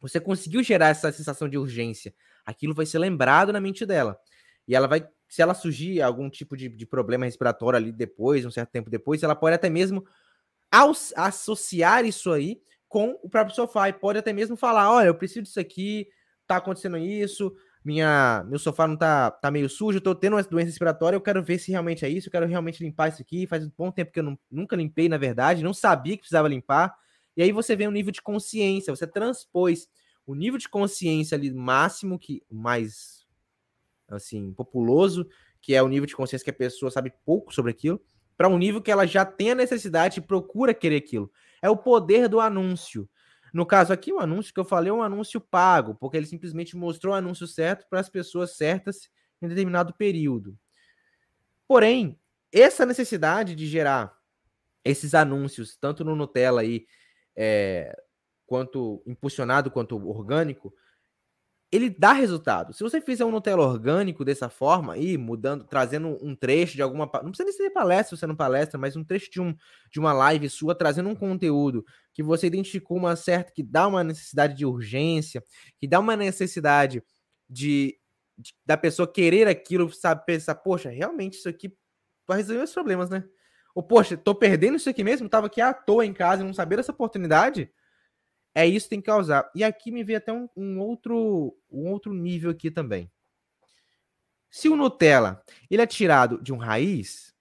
você conseguiu gerar essa sensação de urgência. Aquilo vai ser lembrado na mente dela. E ela vai, se ela surgir algum tipo de, de problema respiratório ali depois, um certo tempo depois, ela pode até mesmo associar isso aí com o próprio sofá e pode até mesmo falar: olha, eu preciso disso aqui, tá acontecendo isso, minha, meu sofá não tá, tá meio sujo, eu tô tendo uma doença respiratória, eu quero ver se realmente é isso, eu quero realmente limpar isso aqui. Faz um bom tempo que eu não, nunca limpei, na verdade, não sabia que precisava limpar. E aí você vê um nível de consciência, você transpôs o nível de consciência ali máximo, que mais assim, populoso, que é o nível de consciência que a pessoa sabe pouco sobre aquilo para um nível que ela já tem a necessidade e procura querer aquilo. É o poder do anúncio. No caso aqui, o anúncio que eu falei é um anúncio pago, porque ele simplesmente mostrou o anúncio certo para as pessoas certas em determinado período. Porém, essa necessidade de gerar esses anúncios, tanto no Nutella aí, é, quanto impulsionado quanto orgânico, ele dá resultado. Se você fizer um Nutella orgânico dessa forma, aí mudando, trazendo um trecho de alguma. Não precisa nem ser palestra, você não palestra, mas um trecho de, um, de uma live sua, trazendo um conteúdo que você identificou uma certa. que dá uma necessidade de urgência, que dá uma necessidade de, de da pessoa querer aquilo, sabe, pensar, poxa, realmente isso aqui vai resolver os problemas, né? Ou, poxa, tô perdendo isso aqui mesmo, tava aqui à toa em casa e não sabia dessa oportunidade é isso que tem que causar. E aqui me vê até um, um, outro, um outro nível aqui também. Se o Nutella ele é tirado de um raiz,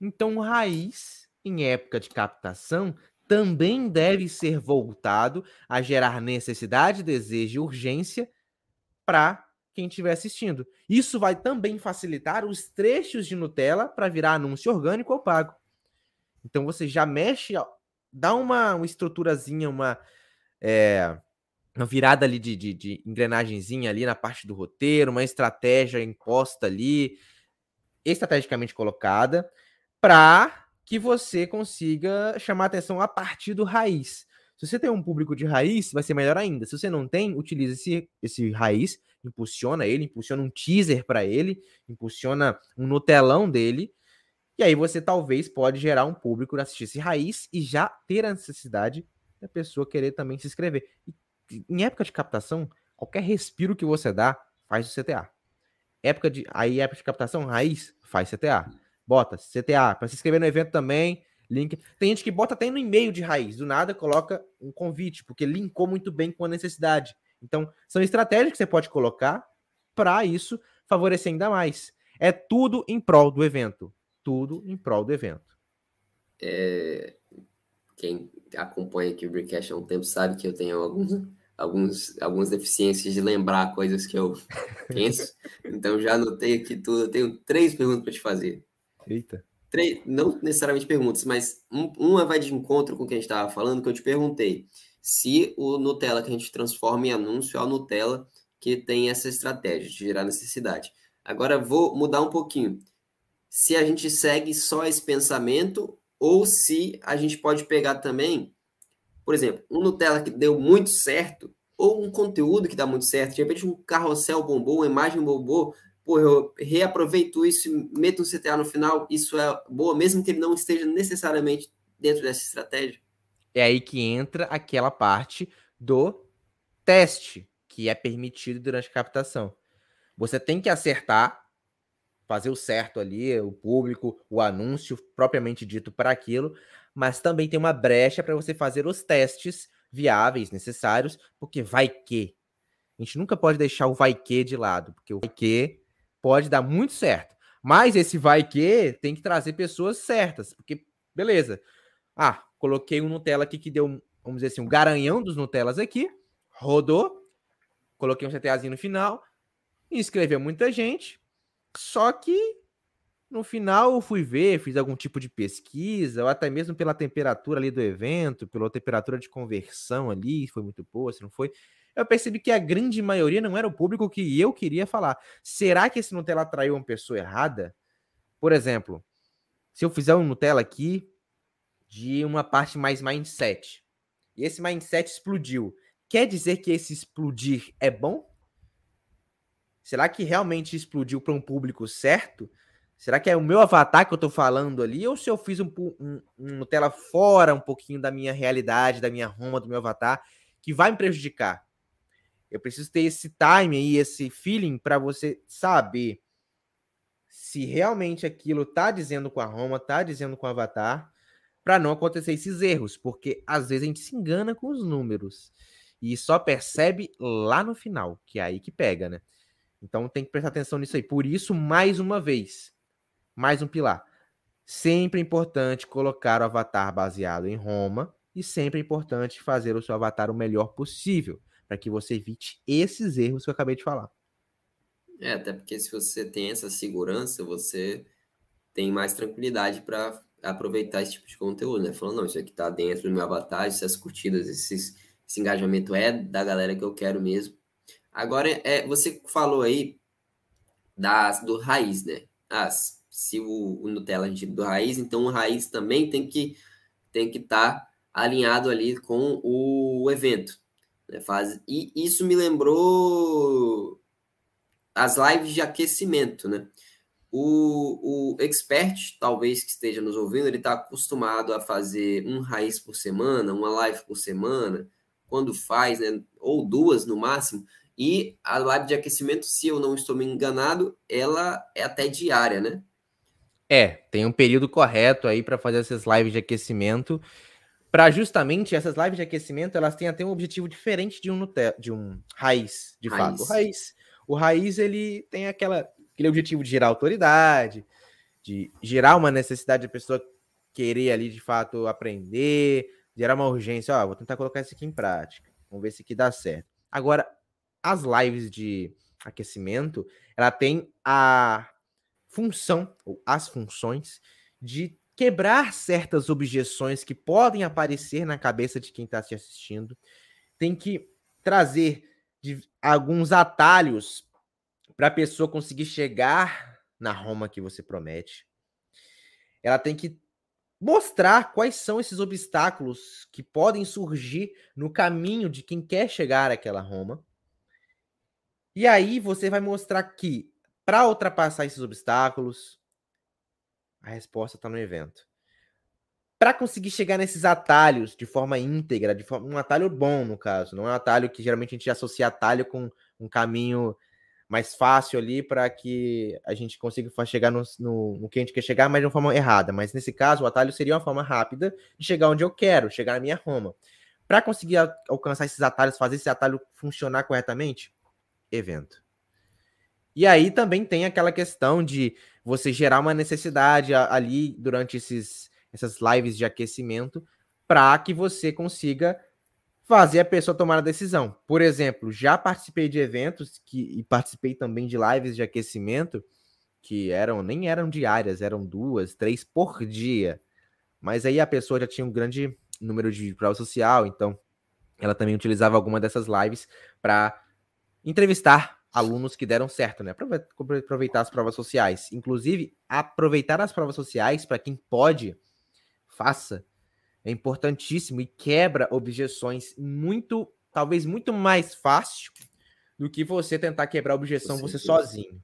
então o raiz, em época de captação, também deve ser voltado a gerar necessidade, desejo e urgência para quem estiver assistindo. Isso vai também facilitar os trechos de Nutella para virar anúncio orgânico ou pago. Então você já mexe dá uma, uma estruturazinha, uma. É, uma virada ali de, de, de engrenagemzinha ali na parte do roteiro, uma estratégia imposta ali, estrategicamente colocada, para que você consiga chamar atenção a partir do raiz. Se você tem um público de raiz, vai ser melhor ainda. Se você não tem, utilize esse, esse raiz, impulsiona ele, impulsiona um teaser para ele, impulsiona um Nutelão dele, e aí você talvez pode gerar um público assistir esse raiz e já ter a necessidade pessoa querer também se inscrever. E, em época de captação, qualquer respiro que você dá faz o CTA. Época de aí época de captação raiz faz CTA. Bota CTA para se inscrever no evento também. Link. Tem gente que bota até no e-mail de raiz, do nada coloca um convite, porque linkou muito bem com a necessidade. Então, são estratégias que você pode colocar para isso favorecer ainda mais. É tudo em prol do evento tudo em prol do evento. É, quem acompanha aqui o Breakcast há um tempo sabe que eu tenho alguns, alguns, algumas deficiências de lembrar coisas que eu penso. então já anotei aqui tudo. Eu tenho três perguntas para te fazer. Eita. Três, não necessariamente perguntas, mas um, uma vai de encontro com o que a gente estava falando, que eu te perguntei se o Nutella que a gente transforma em anúncio é o Nutella que tem essa estratégia de gerar necessidade. Agora vou mudar um pouquinho se a gente segue só esse pensamento ou se a gente pode pegar também, por exemplo, um Nutella que deu muito certo ou um conteúdo que dá muito certo, de repente um carrossel bombou, uma imagem bombou, pô, eu reaproveito isso e meto um CTA no final, isso é boa, mesmo que ele não esteja necessariamente dentro dessa estratégia. É aí que entra aquela parte do teste que é permitido durante a captação. Você tem que acertar fazer o certo ali, o público, o anúncio propriamente dito para aquilo, mas também tem uma brecha para você fazer os testes viáveis, necessários, porque vai que. A gente nunca pode deixar o vai que de lado, porque o vai que pode dar muito certo. Mas esse vai que tem que trazer pessoas certas, porque beleza. Ah, coloquei um Nutella aqui que deu, vamos dizer assim, um garanhão dos Nutellas aqui, rodou, coloquei um CTAzinho no final, inscreveu muita gente, só que no final eu fui ver, fiz algum tipo de pesquisa, ou até mesmo pela temperatura ali do evento, pela temperatura de conversão ali, foi muito boa, se não foi. Eu percebi que a grande maioria não era o público que eu queria falar. Será que esse Nutella atraiu uma pessoa errada? Por exemplo, se eu fizer um Nutella aqui de uma parte mais mindset, e esse mindset explodiu, quer dizer que esse explodir é bom? Será que realmente explodiu para um público certo? Será que é o meu avatar que eu estou falando ali? Ou se eu fiz um, um, um Nutella fora um pouquinho da minha realidade, da minha Roma, do meu avatar, que vai me prejudicar? Eu preciso ter esse time aí, esse feeling para você saber se realmente aquilo tá dizendo com a Roma, tá dizendo com o avatar, para não acontecer esses erros, porque às vezes a gente se engana com os números e só percebe lá no final, que é aí que pega, né? Então tem que prestar atenção nisso aí. Por isso, mais uma vez, mais um pilar. Sempre é importante colocar o avatar baseado em Roma e sempre é importante fazer o seu avatar o melhor possível, para que você evite esses erros que eu acabei de falar. É, até porque se você tem essa segurança, você tem mais tranquilidade para aproveitar esse tipo de conteúdo, né? Falando, não, isso aqui tá dentro do meu avatar, essas curtidas, esses, esse engajamento é da galera que eu quero mesmo. Agora, é, você falou aí das, do raiz, né? Ah, se o, o Nutella a gente do raiz, então o raiz também tem que tem que estar tá alinhado ali com o evento. Né? Faz, e isso me lembrou as lives de aquecimento, né? O, o expert, talvez que esteja nos ouvindo, ele está acostumado a fazer um raiz por semana, uma live por semana, quando faz, né? Ou duas no máximo. E a live de aquecimento, se eu não estou me enganado, ela é até diária, né? É, tem um período correto aí para fazer essas lives de aquecimento. Para justamente essas lives de aquecimento, elas têm até um objetivo diferente de um de um raiz, de raiz. fato. O raiz, o raiz ele tem aquela aquele objetivo de gerar autoridade, de gerar uma necessidade da pessoa querer ali de fato aprender, gerar uma urgência, ó, vou tentar colocar isso aqui em prática. Vamos ver se aqui dá certo. Agora, as lives de aquecimento, ela tem a função, ou as funções, de quebrar certas objeções que podem aparecer na cabeça de quem está te assistindo. Tem que trazer de, alguns atalhos para a pessoa conseguir chegar na Roma que você promete. Ela tem que mostrar quais são esses obstáculos que podem surgir no caminho de quem quer chegar àquela Roma. E aí você vai mostrar que para ultrapassar esses obstáculos, a resposta está no evento. Para conseguir chegar nesses atalhos de forma íntegra, de forma, um atalho bom, no caso, não é um atalho que geralmente a gente associa atalho com um caminho mais fácil ali para que a gente consiga chegar no, no, no, que a gente quer chegar, mas de uma forma errada. Mas nesse caso, o atalho seria uma forma rápida de chegar onde eu quero, chegar na minha Roma. Para conseguir alcançar esses atalhos, fazer esse atalho funcionar corretamente, evento. E aí também tem aquela questão de você gerar uma necessidade ali durante esses, essas lives de aquecimento para que você consiga fazer a pessoa tomar a decisão. Por exemplo, já participei de eventos que, e participei também de lives de aquecimento que eram nem eram diárias, eram duas, três por dia. Mas aí a pessoa já tinha um grande número de prova social, então ela também utilizava alguma dessas lives para entrevistar alunos que deram certo, né? Aproveitar as provas sociais. Inclusive, aproveitar as provas sociais para quem pode, faça é importantíssimo e quebra objeções muito, talvez muito mais fácil do que você tentar quebrar objeção você, sozinho.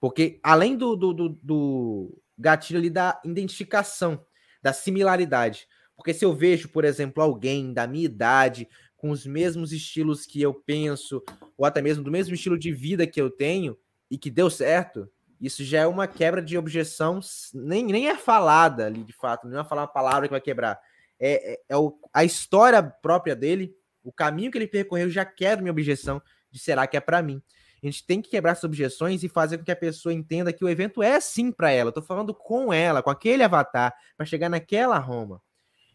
Porque além do, do, do, do gatilho ali da identificação, da similaridade. Porque se eu vejo, por exemplo, alguém da minha idade, com os mesmos estilos que eu penso, ou até mesmo do mesmo estilo de vida que eu tenho, e que deu certo, isso já é uma quebra de objeção, nem, nem é falada ali de fato, não é falar uma palavra que vai quebrar. É, é, é o, a história própria dele, o caminho que ele percorreu já quebra minha objeção de será que é para mim. A gente tem que quebrar essas objeções e fazer com que a pessoa entenda que o evento é sim para ela. Eu tô falando com ela, com aquele avatar, para chegar naquela Roma.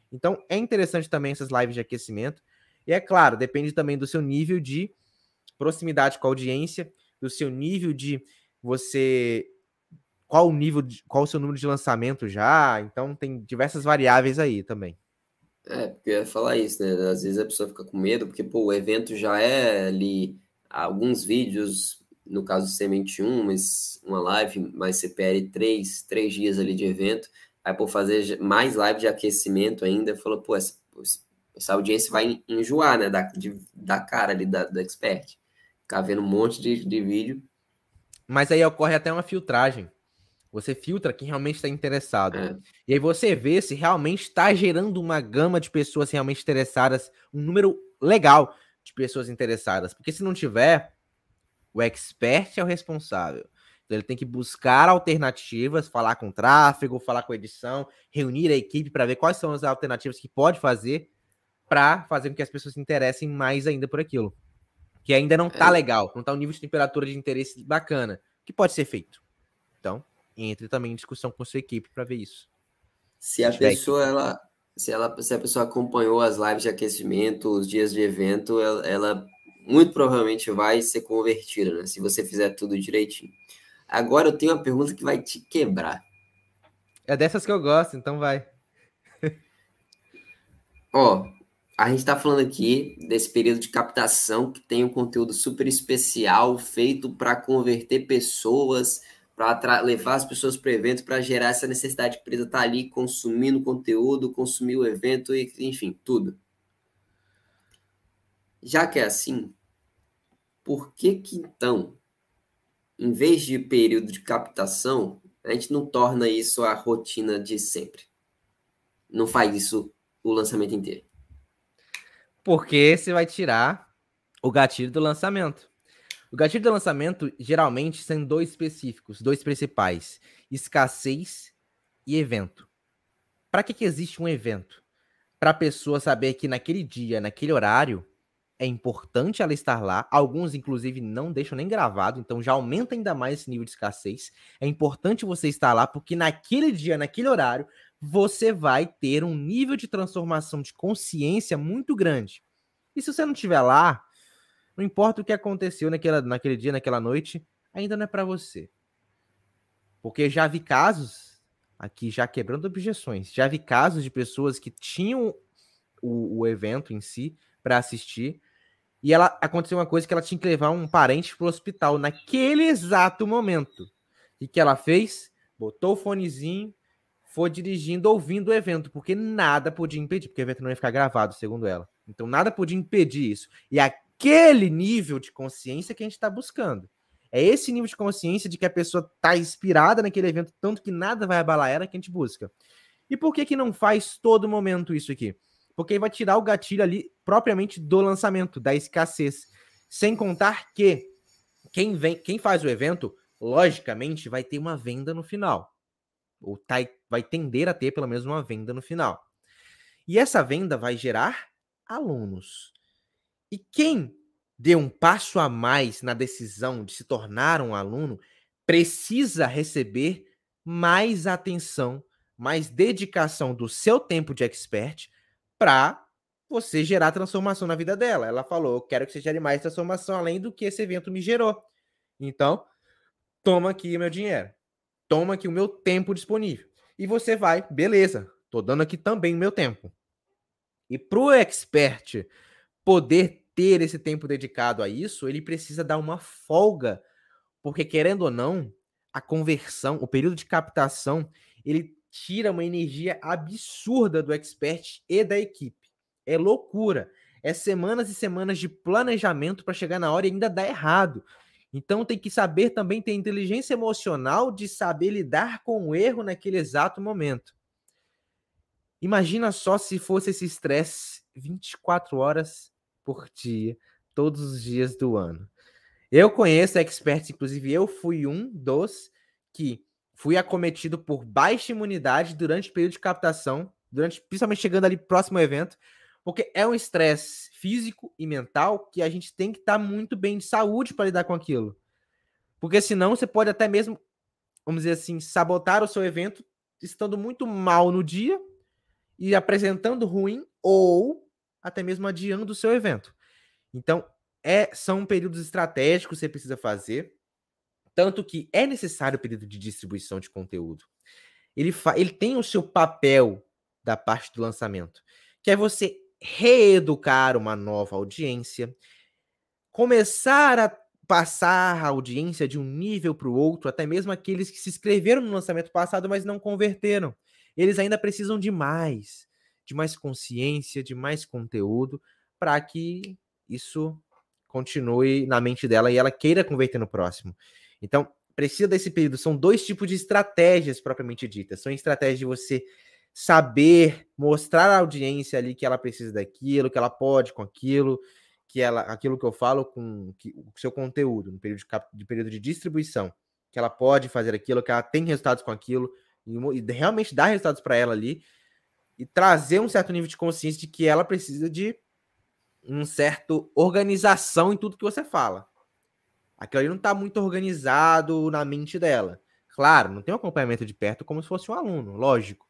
Então é interessante também essas lives de aquecimento. E é claro, depende também do seu nível de proximidade com a audiência, do seu nível de você qual o nível de, qual o seu número de lançamento já, então tem diversas variáveis aí também. É, porque eu ia falar isso, né? Às vezes a pessoa fica com medo, porque pô, o evento já é ali alguns vídeos, no caso do Semente 1, mas uma live, mais CPL 3, três dias ali de evento, aí por fazer mais live de aquecimento ainda, falou, pô, essa, essa audiência vai enjoar, né? Da, de, da cara ali da, da expert. Ficar vendo um monte de, de vídeo mas aí ocorre até uma filtragem. Você filtra quem realmente está interessado. É. E aí você vê se realmente está gerando uma gama de pessoas realmente interessadas, um número legal de pessoas interessadas. Porque se não tiver, o expert é o responsável. Então ele tem que buscar alternativas, falar com tráfego, falar com edição, reunir a equipe para ver quais são as alternativas que pode fazer para fazer com que as pessoas se interessem mais ainda por aquilo que ainda não tá é. legal, não tá um nível de temperatura de interesse bacana, que pode ser feito. Então, entre também em discussão com sua equipe para ver isso. Se a pessoa ela se ela se a pessoa acompanhou as lives de aquecimento, os dias de evento, ela, ela muito provavelmente vai ser convertida, né? Se você fizer tudo direitinho. Agora eu tenho uma pergunta que vai te quebrar. É dessas que eu gosto, então vai. Ó, a gente está falando aqui desse período de captação que tem um conteúdo super especial feito para converter pessoas, para levar as pessoas para o evento, para gerar essa necessidade de empresa estar tá ali consumindo conteúdo, consumir o evento, e, enfim, tudo. Já que é assim, por que que então, em vez de período de captação, a gente não torna isso a rotina de sempre? Não faz isso o lançamento inteiro? Porque você vai tirar o gatilho do lançamento. O gatilho do lançamento geralmente são dois específicos, dois principais: escassez e evento. Para que, que existe um evento? Para a pessoa saber que naquele dia, naquele horário, é importante ela estar lá. Alguns, inclusive, não deixam nem gravado, então já aumenta ainda mais esse nível de escassez. É importante você estar lá, porque naquele dia, naquele horário, você vai ter um nível de transformação de consciência muito grande. E se você não estiver lá, não importa o que aconteceu naquela, naquele dia, naquela noite, ainda não é para você. Porque já vi casos aqui, já quebrando objeções, já vi casos de pessoas que tinham o, o evento em si para assistir E ela aconteceu uma coisa que ela tinha que levar um parente pro hospital naquele exato momento. E que ela fez? Botou o fonezinho, foi dirigindo, ouvindo o evento, porque nada podia impedir, porque o evento não ia ficar gravado, segundo ela. Então nada podia impedir isso. E aquele nível de consciência que a gente está buscando. É esse nível de consciência de que a pessoa está inspirada naquele evento, tanto que nada vai abalar ela, que a gente busca. E por que que não faz todo momento isso aqui? Porque vai tirar o gatilho ali propriamente do lançamento, da escassez. Sem contar que quem vem, quem faz o evento, logicamente, vai ter uma venda no final. Ou tá, vai tender a ter pelo menos uma venda no final. E essa venda vai gerar alunos. E quem dê um passo a mais na decisão de se tornar um aluno, precisa receber mais atenção, mais dedicação do seu tempo de expert para você gerar transformação na vida dela. Ela falou: Eu quero que você gere mais transformação além do que esse evento me gerou. Então, toma aqui meu dinheiro, toma aqui o meu tempo disponível. E você vai, beleza, tô dando aqui também o meu tempo. E para o expert poder ter esse tempo dedicado a isso, ele precisa dar uma folga, porque querendo ou não, a conversão, o período de captação, ele tira uma energia absurda do expert e da equipe. É loucura. É semanas e semanas de planejamento para chegar na hora e ainda dar errado. Então tem que saber também ter inteligência emocional de saber lidar com o erro naquele exato momento. Imagina só se fosse esse estresse 24 horas por dia, todos os dias do ano. Eu conheço experts, inclusive eu fui um dos que fui acometido por baixa imunidade durante o período de captação, durante principalmente chegando ali próximo ao evento, porque é um estresse físico e mental que a gente tem que estar tá muito bem de saúde para lidar com aquilo. Porque senão você pode até mesmo, vamos dizer assim, sabotar o seu evento estando muito mal no dia e apresentando ruim ou até mesmo adiando o seu evento. Então, é, são períodos estratégicos que você precisa fazer, tanto que é necessário o período de distribuição de conteúdo. Ele, ele tem o seu papel da parte do lançamento, que é você reeducar uma nova audiência, começar a passar a audiência de um nível para o outro, até mesmo aqueles que se inscreveram no lançamento passado, mas não converteram. Eles ainda precisam de mais de mais consciência, de mais conteúdo, para que isso continue na mente dela e ela queira converter no próximo. Então, precisa desse período. São dois tipos de estratégias propriamente ditas. São estratégias de você saber mostrar à audiência ali que ela precisa daquilo, que ela pode com aquilo, que ela, aquilo que eu falo com o seu conteúdo no período de, de, período de distribuição, que ela pode fazer aquilo, que ela tem resultados com aquilo e, e realmente dá resultados para ela ali e trazer um certo nível de consciência de que ela precisa de um certo organização em tudo que você fala. Aquilo ali não está muito organizado na mente dela. Claro, não tem um acompanhamento de perto como se fosse um aluno, lógico.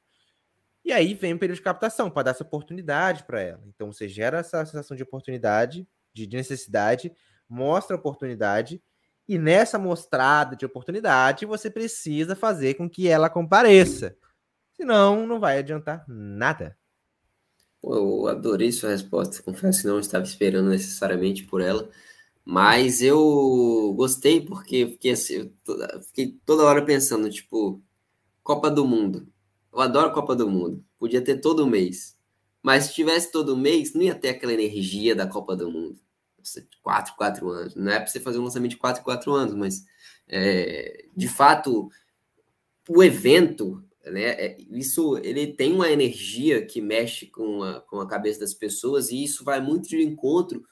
E aí vem o período de captação para dar essa oportunidade para ela. Então você gera essa sensação de oportunidade, de necessidade, mostra a oportunidade, e nessa mostrada de oportunidade você precisa fazer com que ela compareça. Senão, não vai adiantar nada. Eu adorei sua resposta. Confesso que não estava esperando necessariamente por ela. Mas eu gostei porque fiquei, assim, fiquei toda hora pensando, tipo, Copa do Mundo. Eu adoro Copa do Mundo. Podia ter todo mês. Mas se tivesse todo mês, não ia ter aquela energia da Copa do Mundo. Quatro, quatro anos. Não é para você fazer um lançamento de quatro, quatro anos, mas é, de fato, o evento né? É, isso ele tem uma energia que mexe com a, com a cabeça das pessoas e isso vai muito de encontro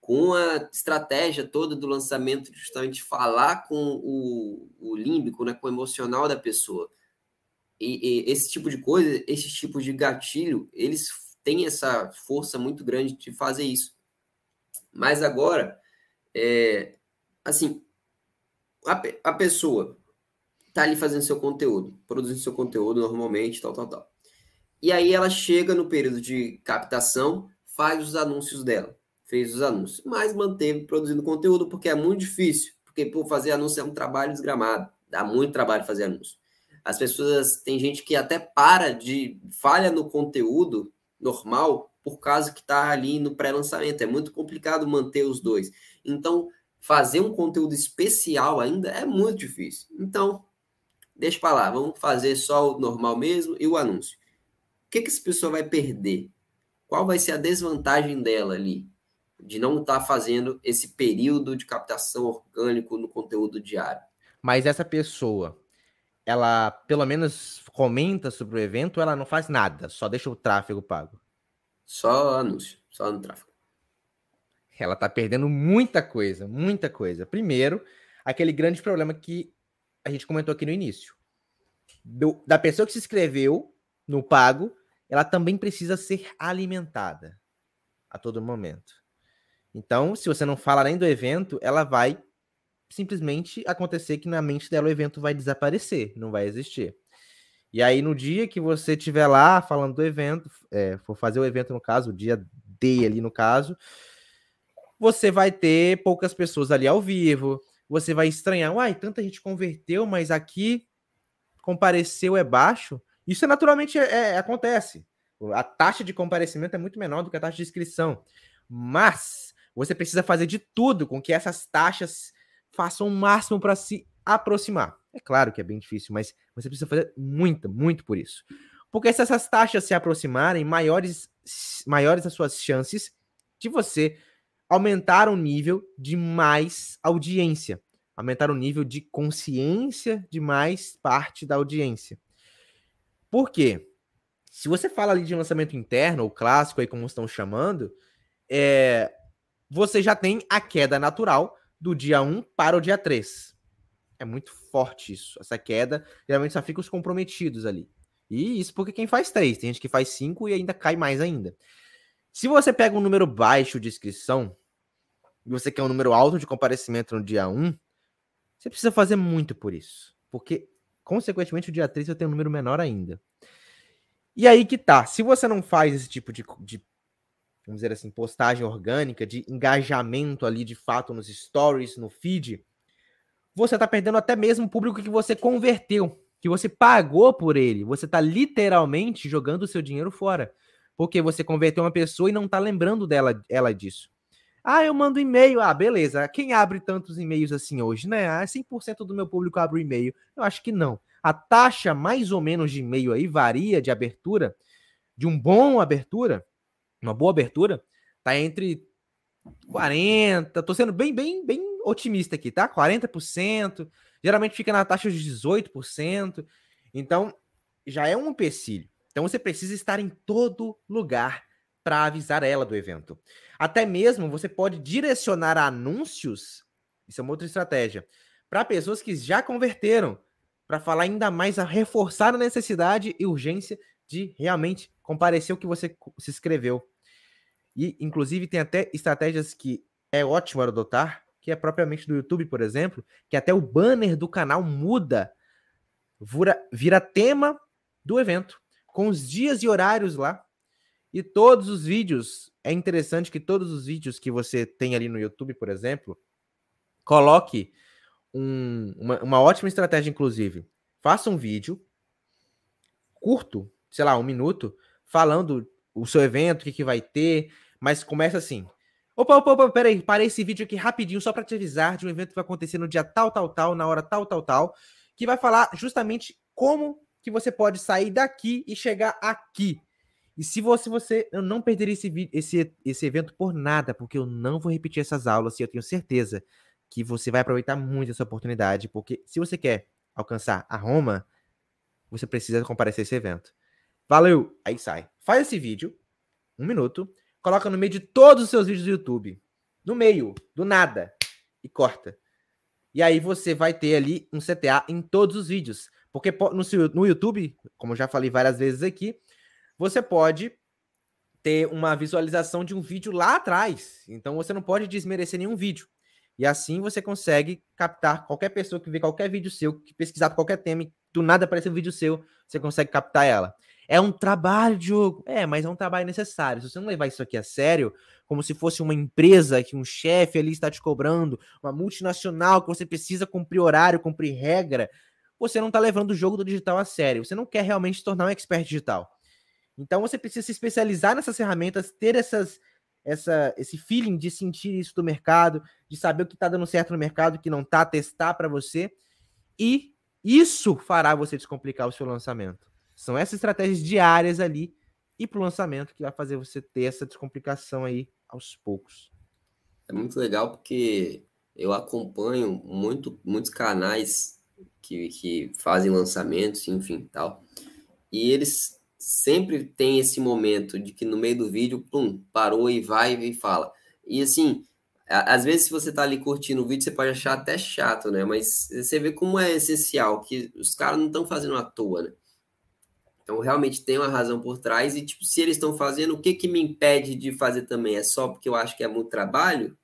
com a estratégia toda do lançamento, justamente falar com o, o límbico, né, com o emocional da pessoa. E, e esse tipo de coisa, esse tipo de gatilho, eles têm essa força muito grande de fazer isso. Mas agora, é, assim, a, a pessoa tá ali fazendo seu conteúdo, produzindo seu conteúdo normalmente, tal, tal, tal. E aí ela chega no período de captação, faz os anúncios dela, fez os anúncios, mas manteve produzindo conteúdo porque é muito difícil, porque por fazer anúncio é um trabalho desgramado, dá muito trabalho fazer anúncio. As pessoas, tem gente que até para de falha no conteúdo normal por causa que está ali no pré-lançamento. É muito complicado manter os dois. Então, fazer um conteúdo especial ainda é muito difícil. Então, deixa para lá, vamos fazer só o normal mesmo e o anúncio. O que, que essa pessoa vai perder? Qual vai ser a desvantagem dela ali? De não estar tá fazendo esse período de captação orgânico no conteúdo diário. Mas essa pessoa, ela pelo menos comenta sobre o evento, ela não faz nada, só deixa o tráfego pago. Só anúncio, só no tráfego. Ela tá perdendo muita coisa, muita coisa. Primeiro, aquele grande problema que a gente comentou aqui no início. Do, da pessoa que se inscreveu no pago, ela também precisa ser alimentada a todo momento. Então, se você não fala nem do evento, ela vai simplesmente acontecer que na mente dela o evento vai desaparecer, não vai existir. E aí, no dia que você estiver lá falando do evento, é, for fazer o evento no caso, o dia D ali no caso, você vai ter poucas pessoas ali ao vivo, você vai estranhar, uai, tanta gente converteu, mas aqui compareceu é baixo. Isso é naturalmente é, é, acontece. A taxa de comparecimento é muito menor do que a taxa de inscrição. Mas você precisa fazer de tudo com que essas taxas façam o máximo para se aproximar. É claro que é bem difícil, mas você precisa fazer muito, muito por isso. Porque se essas taxas se aproximarem, maiores, maiores as suas chances de você aumentar o nível de mais audiência, aumentar o nível de consciência de mais parte da audiência. Por quê? Se você fala ali de lançamento interno, ou clássico aí como estão chamando, é, você já tem a queda natural do dia 1 para o dia 3. É muito forte isso. Essa queda, geralmente só fica os comprometidos ali. E isso porque quem faz 3, tem gente que faz 5 e ainda cai mais ainda. Se você pega um número baixo de inscrição, e você quer um número alto de comparecimento no dia 1, você precisa fazer muito por isso. Porque, consequentemente, o dia 3 vai ter um número menor ainda. E aí que tá. Se você não faz esse tipo de, de vamos dizer assim, postagem orgânica, de engajamento ali de fato nos stories, no feed, você está perdendo até mesmo o público que você converteu, que você pagou por ele. Você está literalmente jogando o seu dinheiro fora. Porque você converteu uma pessoa e não está lembrando dela ela disso. Ah, eu mando e-mail. Ah, beleza. Quem abre tantos e-mails assim hoje, né? Ah, 100% do meu público abre e-mail. Eu acho que não. A taxa mais ou menos de e-mail aí varia de abertura, de um bom abertura, uma boa abertura, tá entre 40, tô sendo bem, bem, bem otimista aqui, tá? 40%, geralmente fica na taxa de 18%. Então, já é um empecilho. Então você precisa estar em todo lugar para avisar ela do evento. Até mesmo você pode direcionar anúncios, isso é uma outra estratégia, para pessoas que já converteram, para falar ainda mais a reforçar a necessidade e urgência de realmente comparecer o que você se inscreveu. E, inclusive, tem até estratégias que é ótimo adotar, que é propriamente do YouTube, por exemplo, que até o banner do canal muda, vira, vira tema do evento, com os dias e horários lá. E todos os vídeos, é interessante que todos os vídeos que você tem ali no YouTube, por exemplo, coloque um, uma, uma ótima estratégia, inclusive. Faça um vídeo curto, sei lá, um minuto, falando o seu evento, o que, que vai ter, mas começa assim. Opa, opa, opa, peraí, parei esse vídeo aqui rapidinho só para te avisar de um evento que vai acontecer no dia tal, tal, tal, na hora tal, tal, tal, que vai falar justamente como que você pode sair daqui e chegar aqui. E se você, você eu não perderia esse, esse, esse evento por nada, porque eu não vou repetir essas aulas e eu tenho certeza que você vai aproveitar muito essa oportunidade, porque se você quer alcançar a Roma, você precisa comparecer a esse evento. Valeu! Aí sai. Faz esse vídeo, um minuto, coloca no meio de todos os seus vídeos do YouTube. No meio, do nada. E corta. E aí você vai ter ali um CTA em todos os vídeos. Porque no, YouTube, como já falei várias vezes aqui, você pode ter uma visualização de um vídeo lá atrás. Então você não pode desmerecer nenhum vídeo. E assim você consegue captar qualquer pessoa que vê qualquer vídeo seu, que pesquisar qualquer tema, e do nada aparecer um vídeo seu, você consegue captar ela. É um trabalho, Diogo. É, mas é um trabalho necessário. Se você não levar isso aqui a sério, como se fosse uma empresa que um chefe ali está te cobrando, uma multinacional que você precisa cumprir horário, cumprir regra, você não está levando o jogo do digital a sério. Você não quer realmente se tornar um expert digital. Então você precisa se especializar nessas ferramentas, ter essas, essa, esse feeling de sentir isso do mercado, de saber o que está dando certo no mercado, o que não está, testar para você. E isso fará você descomplicar o seu lançamento. São essas estratégias diárias ali e para o lançamento que vai fazer você ter essa descomplicação aí aos poucos. É muito legal porque eu acompanho muito, muitos canais que, que fazem lançamentos, enfim, tal. E eles sempre têm esse momento de que no meio do vídeo, pum, parou e vai e fala. E assim, às vezes se você tá ali curtindo o vídeo, você pode achar até chato, né? Mas você vê como é essencial, que os caras não estão fazendo à toa, né? Então, realmente tem uma razão por trás. E, tipo, se eles estão fazendo, o que que me impede de fazer também? É só porque eu acho que é muito trabalho?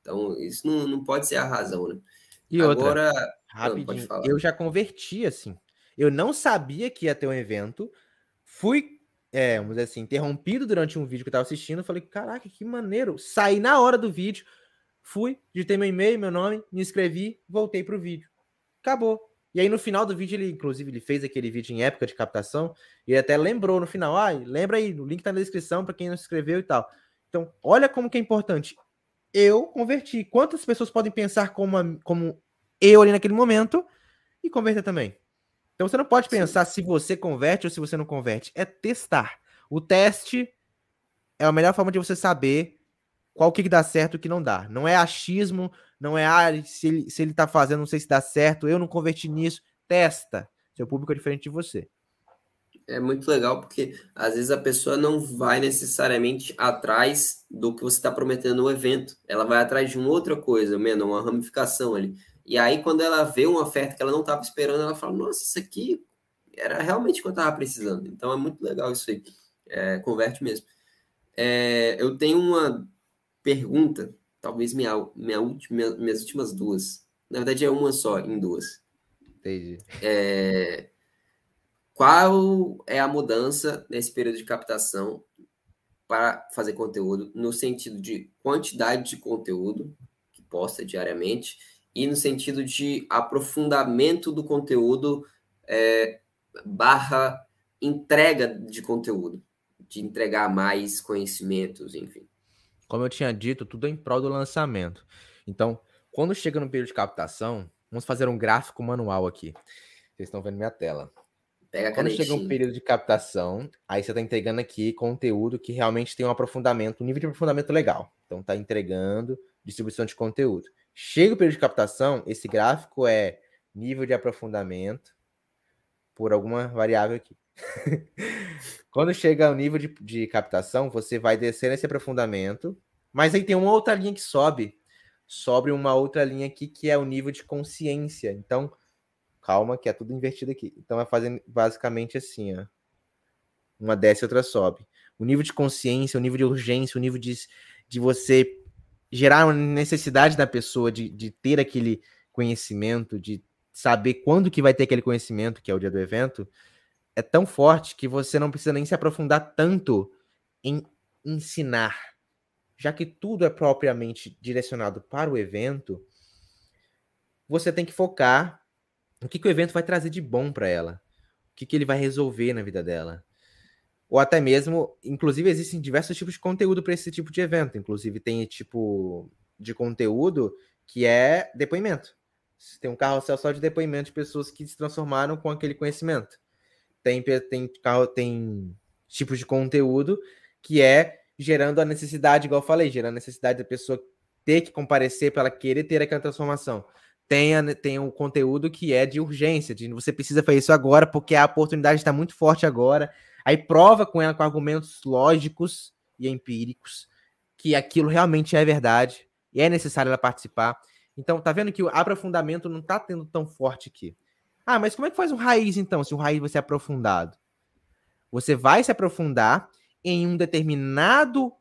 Então, isso não, não pode ser a razão, né? E Agora, outra, rapidinho, eu já converti, assim. Eu não sabia que ia ter um evento. Fui, é, vamos dizer assim, interrompido durante um vídeo que eu tava assistindo. Falei, caraca, que maneiro. Saí na hora do vídeo. Fui, digitei meu e-mail, meu nome, me inscrevi, voltei pro vídeo. Acabou. E aí no final do vídeo, ele, inclusive, ele fez aquele vídeo em época de captação, e até lembrou no final, ah, lembra aí, o link tá na descrição para quem não se inscreveu e tal. Então, olha como que é importante. Eu converti. Quantas pessoas podem pensar como, como eu ali naquele momento e converter também? Então você não pode pensar Sim. se você converte ou se você não converte. É testar. O teste é a melhor forma de você saber qual que dá certo e o que não dá. Não é achismo, não é, ah, se ele, se ele tá fazendo, não sei se dá certo, eu não converti nisso. Testa. Seu público é diferente de você. É muito legal porque às vezes a pessoa não vai necessariamente atrás do que você está prometendo no evento. Ela vai atrás de uma outra coisa, menos uma ramificação ali. E aí, quando ela vê uma oferta que ela não estava esperando, ela fala: Nossa, isso aqui era realmente o que eu estava precisando. Então é muito legal isso aí. É, converte mesmo. É, eu tenho uma pergunta talvez minha, minha última, minhas últimas duas. Na verdade, é uma só, em duas. Entendi. É, qual é a mudança nesse período de captação para fazer conteúdo, no sentido de quantidade de conteúdo que posta diariamente e no sentido de aprofundamento do conteúdo é, barra entrega de conteúdo, de entregar mais conhecimentos, enfim. Como eu tinha dito, tudo é em prol do lançamento. Então, quando chega no período de captação, vamos fazer um gráfico manual aqui. Vocês estão vendo minha tela. Pega Quando chega um período de captação, aí você está entregando aqui conteúdo que realmente tem um aprofundamento, um nível de aprofundamento legal. Então está entregando distribuição de conteúdo. Chega o período de captação, esse gráfico é nível de aprofundamento por alguma variável aqui. Quando chega ao nível de, de captação, você vai descer nesse aprofundamento, mas aí tem uma outra linha que sobe. Sobe uma outra linha aqui que é o nível de consciência. Então, calma, que é tudo invertido aqui. Então, vai fazendo basicamente assim, ó. Uma desce, outra sobe. O nível de consciência, o nível de urgência, o nível de, de você gerar uma necessidade da pessoa de, de ter aquele conhecimento, de saber quando que vai ter aquele conhecimento, que é o dia do evento, é tão forte que você não precisa nem se aprofundar tanto em ensinar. Já que tudo é propriamente direcionado para o evento, você tem que focar no que, que o evento vai trazer de bom para ela, o que, que ele vai resolver na vida dela. Ou até mesmo, inclusive, existem diversos tipos de conteúdo para esse tipo de evento. Inclusive, tem tipo de conteúdo que é depoimento. Tem um carrossel só de depoimento de pessoas que se transformaram com aquele conhecimento tem, tem, tem tipos de conteúdo que é gerando a necessidade, igual eu falei, gerando a necessidade da pessoa ter que comparecer para ela querer ter aquela transformação. Tem, a, tem um conteúdo que é de urgência, de você precisa fazer isso agora porque a oportunidade está muito forte agora. Aí prova com ela com argumentos lógicos e empíricos que aquilo realmente é verdade e é necessário ela participar. Então, tá vendo que o aprofundamento não tá tendo tão forte aqui. Ah, mas como é que faz um raiz então, se o raiz vai ser aprofundado? Você vai se aprofundar em um determinado,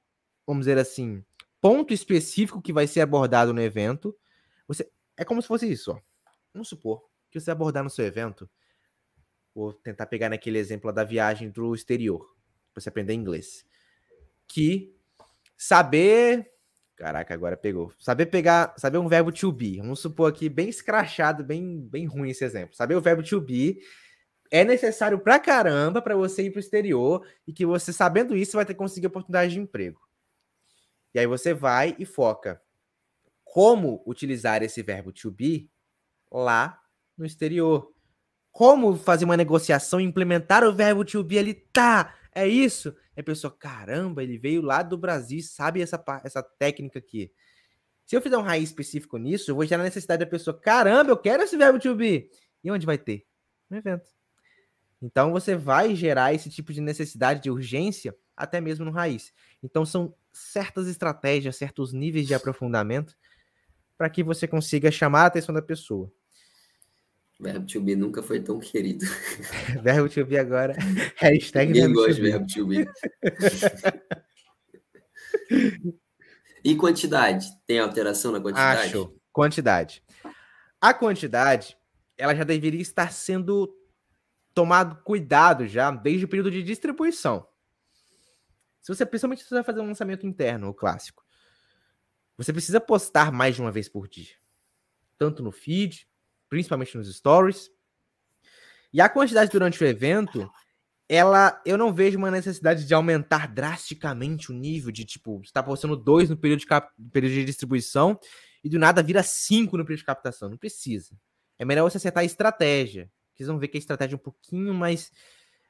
vamos dizer assim, ponto específico que vai ser abordado no evento. Você é como se fosse isso, ó. Vamos supor que você abordar no seu evento, vou tentar pegar naquele exemplo da viagem do exterior, para você aprender inglês, que saber Caraca, agora pegou. Saber pegar, saber um verbo to be. Vamos supor aqui bem escrachado, bem, bem ruim esse exemplo. Saber o verbo to be é necessário pra caramba para você ir pro exterior e que você, sabendo isso, vai ter que conseguir oportunidade de emprego. E aí você vai e foca como utilizar esse verbo to be lá no exterior. Como fazer uma negociação, implementar o verbo to be ali, tá? É isso? E a pessoa, caramba, ele veio lá do Brasil sabe essa, essa técnica aqui. Se eu fizer um raiz específico nisso, eu vou gerar a necessidade da pessoa, caramba, eu quero esse verbo to be. E onde vai ter? No evento. Então você vai gerar esse tipo de necessidade de urgência até mesmo no raiz. Então são certas estratégias, certos níveis de aprofundamento para que você consiga chamar a atenção da pessoa. Verbo to be nunca foi tão querido. verbo to be agora. Hashtag Ninguém gosta de verbo to be. e quantidade? Tem alteração na quantidade? Acho. Quantidade. A quantidade, ela já deveria estar sendo tomado cuidado já desde o período de distribuição. Se você, principalmente se você vai fazer um lançamento interno, o clássico, você precisa postar mais de uma vez por dia. Tanto no feed, principalmente nos stories. E a quantidade durante o evento, ela eu não vejo uma necessidade de aumentar drasticamente o nível de tipo, está postando dois no período de, cap, período de distribuição e do nada vira cinco no período de captação. Não precisa. É melhor você acertar a estratégia. Vocês vão ver que a estratégia é um pouquinho mais.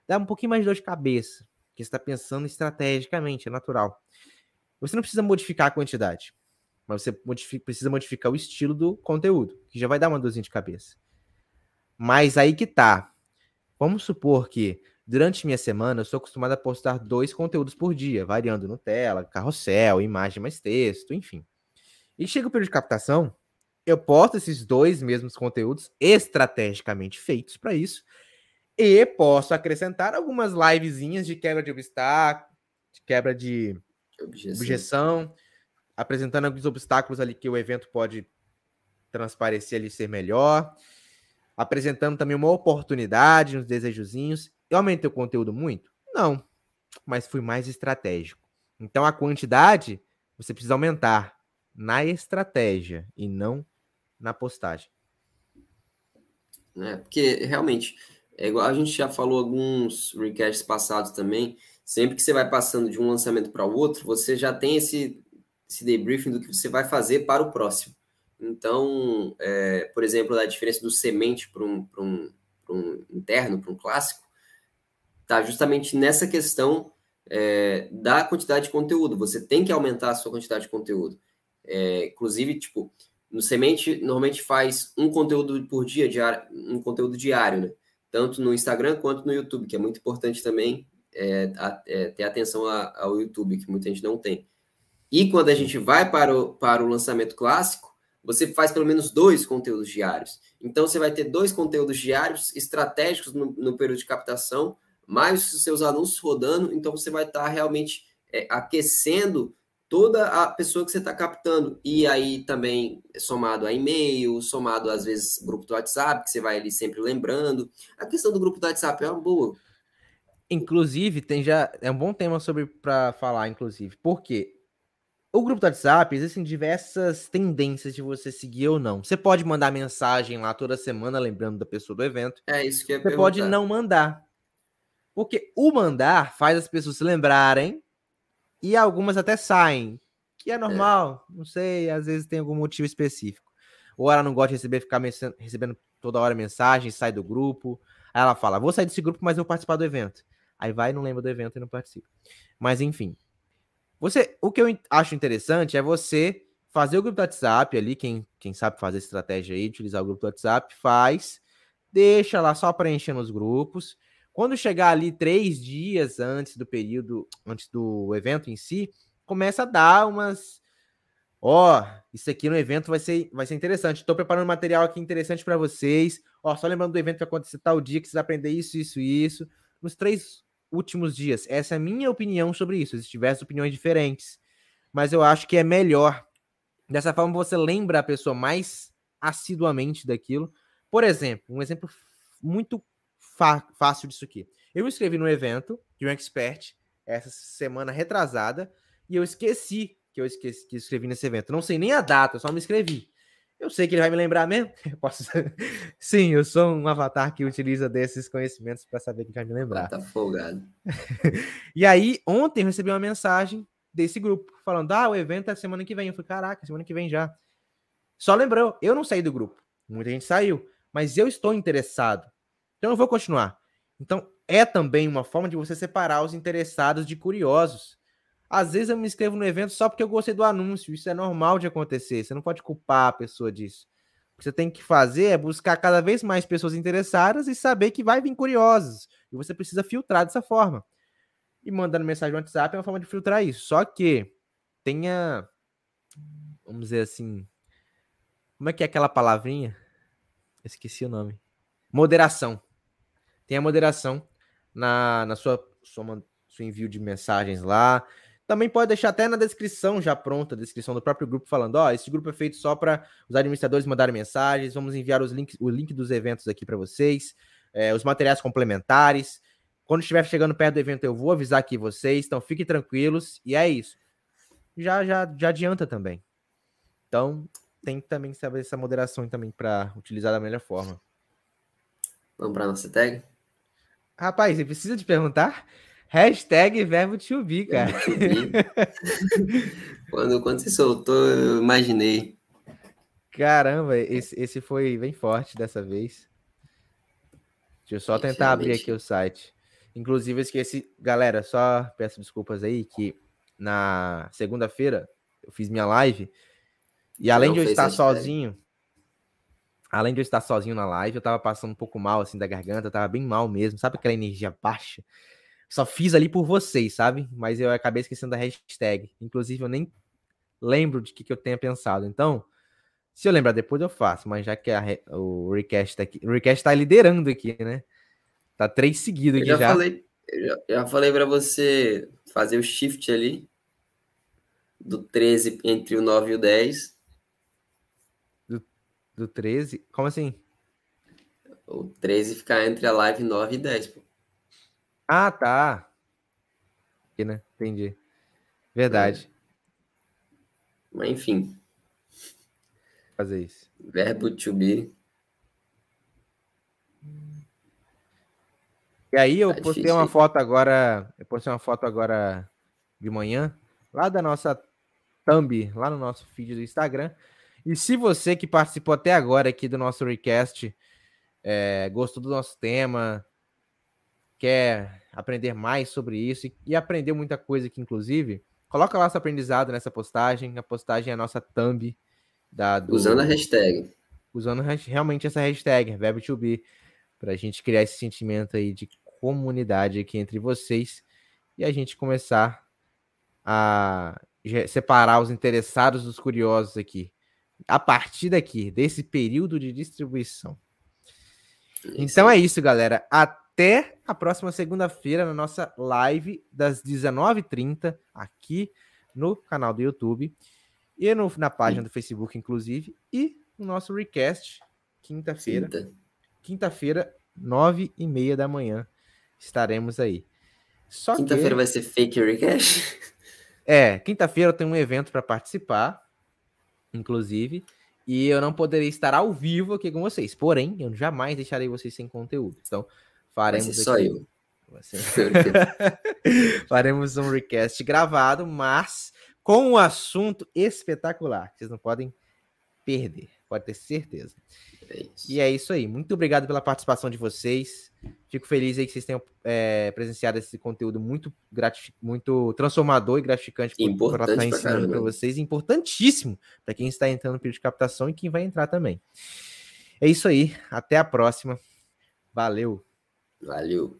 dá um pouquinho mais de dor de cabeça. Porque você está pensando estrategicamente, é natural. Você não precisa modificar a quantidade mas você modifica, precisa modificar o estilo do conteúdo, que já vai dar uma dorzinha de cabeça. Mas aí que tá. Vamos supor que durante minha semana eu sou acostumado a postar dois conteúdos por dia, variando no tela, carrossel, imagem mais texto, enfim. E chega o período de captação, eu posto esses dois mesmos conteúdos estrategicamente feitos para isso, e posso acrescentar algumas livezinhas de quebra de obstáculo, de quebra de objeção, objeção apresentando alguns obstáculos ali que o evento pode transparecer ali ser melhor, apresentando também uma oportunidade nos desejozinhos. Eu aumentei o conteúdo muito? Não, mas fui mais estratégico. Então a quantidade você precisa aumentar na estratégia e não na postagem. É, porque realmente, é igual a gente já falou alguns recasts passados também, sempre que você vai passando de um lançamento para o outro, você já tem esse esse debriefing do que você vai fazer para o próximo. Então, é, por exemplo, a diferença do semente para um, um, um interno, para um clássico, está justamente nessa questão é, da quantidade de conteúdo. Você tem que aumentar a sua quantidade de conteúdo. É, inclusive, tipo, no semente normalmente faz um conteúdo por dia, diário, um conteúdo diário, né? Tanto no Instagram quanto no YouTube, que é muito importante também é, a, é, ter atenção a, ao YouTube, que muita gente não tem. E quando a gente vai para o, para o lançamento clássico, você faz pelo menos dois conteúdos diários. Então, você vai ter dois conteúdos diários estratégicos no, no período de captação, mais os seus anúncios rodando. Então, você vai estar realmente é, aquecendo toda a pessoa que você está captando. E aí também somado a e-mail, somado às vezes grupo do WhatsApp, que você vai ali sempre lembrando. A questão do grupo do WhatsApp é uma boa. Inclusive, tem já. É um bom tema sobre para falar, inclusive. Porque o grupo do WhatsApp, existem diversas tendências de você seguir ou não. Você pode mandar mensagem lá toda semana, lembrando da pessoa do evento. É isso que eu Você perguntar. pode não mandar. Porque o mandar faz as pessoas se lembrarem e algumas até saem. Que é normal, é. não sei, às vezes tem algum motivo específico. Ou ela não gosta de receber, ficar recebendo toda hora mensagem, sai do grupo. Aí ela fala: vou sair desse grupo, mas eu vou participar do evento. Aí vai, não lembra do evento e não participa. Mas enfim, você, o que eu acho interessante é você fazer o grupo do WhatsApp ali, quem, quem sabe fazer estratégia aí, utilizar o grupo do WhatsApp, faz, deixa lá só preenchendo os grupos. Quando chegar ali três dias antes do período, antes do evento em si, começa a dar umas. Ó, oh, isso aqui no evento vai ser, vai ser interessante. Estou preparando material aqui interessante para vocês. Ó, só lembrando do evento que vai acontecer tal dia, que vocês aprender isso, isso, isso. Nos três últimos dias. Essa é a minha opinião sobre isso. Existem diversas opiniões diferentes, mas eu acho que é melhor. Dessa forma, você lembra a pessoa mais assiduamente daquilo. Por exemplo, um exemplo muito fácil disso aqui. Eu me inscrevi no evento de um expert essa semana retrasada e eu esqueci que eu esqueci que escrevi nesse evento. Não sei nem a data, só me inscrevi. Eu sei que ele vai me lembrar mesmo. Posso... Sim, eu sou um avatar que utiliza desses conhecimentos para saber que vai me lembrar. Tá folgado. e aí, ontem eu recebi uma mensagem desse grupo falando: ah, o evento é semana que vem. Eu falei: caraca, semana que vem já. Só lembrou, eu não saí do grupo. Muita gente saiu, mas eu estou interessado. Então eu vou continuar. Então é também uma forma de você separar os interessados de curiosos. Às vezes eu me inscrevo no evento só porque eu gostei do anúncio. Isso é normal de acontecer. Você não pode culpar a pessoa disso. O que você tem que fazer é buscar cada vez mais pessoas interessadas e saber que vai vir curiosos. E você precisa filtrar dessa forma. E mandando mensagem no WhatsApp é uma forma de filtrar isso. Só que tenha, vamos dizer assim, como é que é aquela palavrinha? Esqueci o nome. Moderação. Tenha moderação na, na sua, sua, seu envio de mensagens lá. Também pode deixar até na descrição já pronta, a descrição do próprio grupo, falando: ó, oh, esse grupo é feito só para os administradores mandarem mensagens. Vamos enviar os links, o link dos eventos aqui para vocês, é, os materiais complementares. Quando estiver chegando perto do evento, eu vou avisar aqui vocês. Então fiquem tranquilos. E é isso. Já, já, já adianta também. Então tem que também saber essa moderação também para utilizar da melhor forma. Vamos para nossa tag? Rapaz, você precisa de perguntar? Hashtag verbo to be, cara. quando, quando você soltou, eu imaginei. Caramba, esse, esse foi bem forte dessa vez. Deixa eu só tentar abrir aqui o site. Inclusive, eu esqueci. Galera, só peço desculpas aí que na segunda-feira eu fiz minha live. E além Não de eu estar sozinho, além de eu estar sozinho na live, eu tava passando um pouco mal assim da garganta, eu tava bem mal mesmo. Sabe aquela energia baixa? Só fiz ali por vocês, sabe? Mas eu acabei esquecendo da hashtag. Inclusive, eu nem lembro de que, que eu tenha pensado. Então, se eu lembrar depois, eu faço. Mas já que a, o Recast tá aqui. O Recast tá liderando aqui, né? Tá três seguidos aqui já. já. Falei, eu já, já falei para você fazer o shift ali. Do 13 entre o 9 e o 10. Do, do 13? Como assim? O 13 ficar entre a live 9 e 10, pô. Ah, tá. Aqui, né? Entendi. Verdade. É. Mas enfim. Fazer isso. Verbo to be. E aí eu tá postei difícil. uma foto agora. Eu postei uma foto agora de manhã, lá da nossa thumb, lá no nosso feed do Instagram. E se você que participou até agora aqui do nosso recast, é, gostou do nosso tema, quer aprender mais sobre isso e, e aprendeu muita coisa aqui, inclusive, coloca lá seu aprendizado nessa postagem. A postagem é a nossa thumb. Da, do, usando a hashtag. Usando realmente essa hashtag, Verb2B, para a gente criar esse sentimento aí de comunidade aqui entre vocês e a gente começar a separar os interessados dos curiosos aqui. A partir daqui, desse período de distribuição. Então é isso, galera. Até até a próxima segunda-feira na nossa live das 19h30 aqui no canal do YouTube e no, na página do Facebook, inclusive, e no nosso recast quinta-feira. Quinta. Quinta-feira, nove e meia da manhã. Estaremos aí. Quinta-feira que... vai ser fake recast? É, quinta-feira eu tenho um evento para participar, inclusive, e eu não poderei estar ao vivo aqui com vocês. Porém, eu jamais deixarei vocês sem conteúdo. Então, Faremos só eu. Faremos um request gravado, mas com um assunto espetacular. Vocês não podem perder, pode ter certeza. É e é isso aí. Muito obrigado pela participação de vocês. Fico feliz aí que vocês tenham é, presenciado esse conteúdo muito muito transformador e gratificante para estar ensinando para vocês. Importantíssimo para quem está entrando no período de captação e quem vai entrar também. É isso aí. Até a próxima. Valeu. Valeu.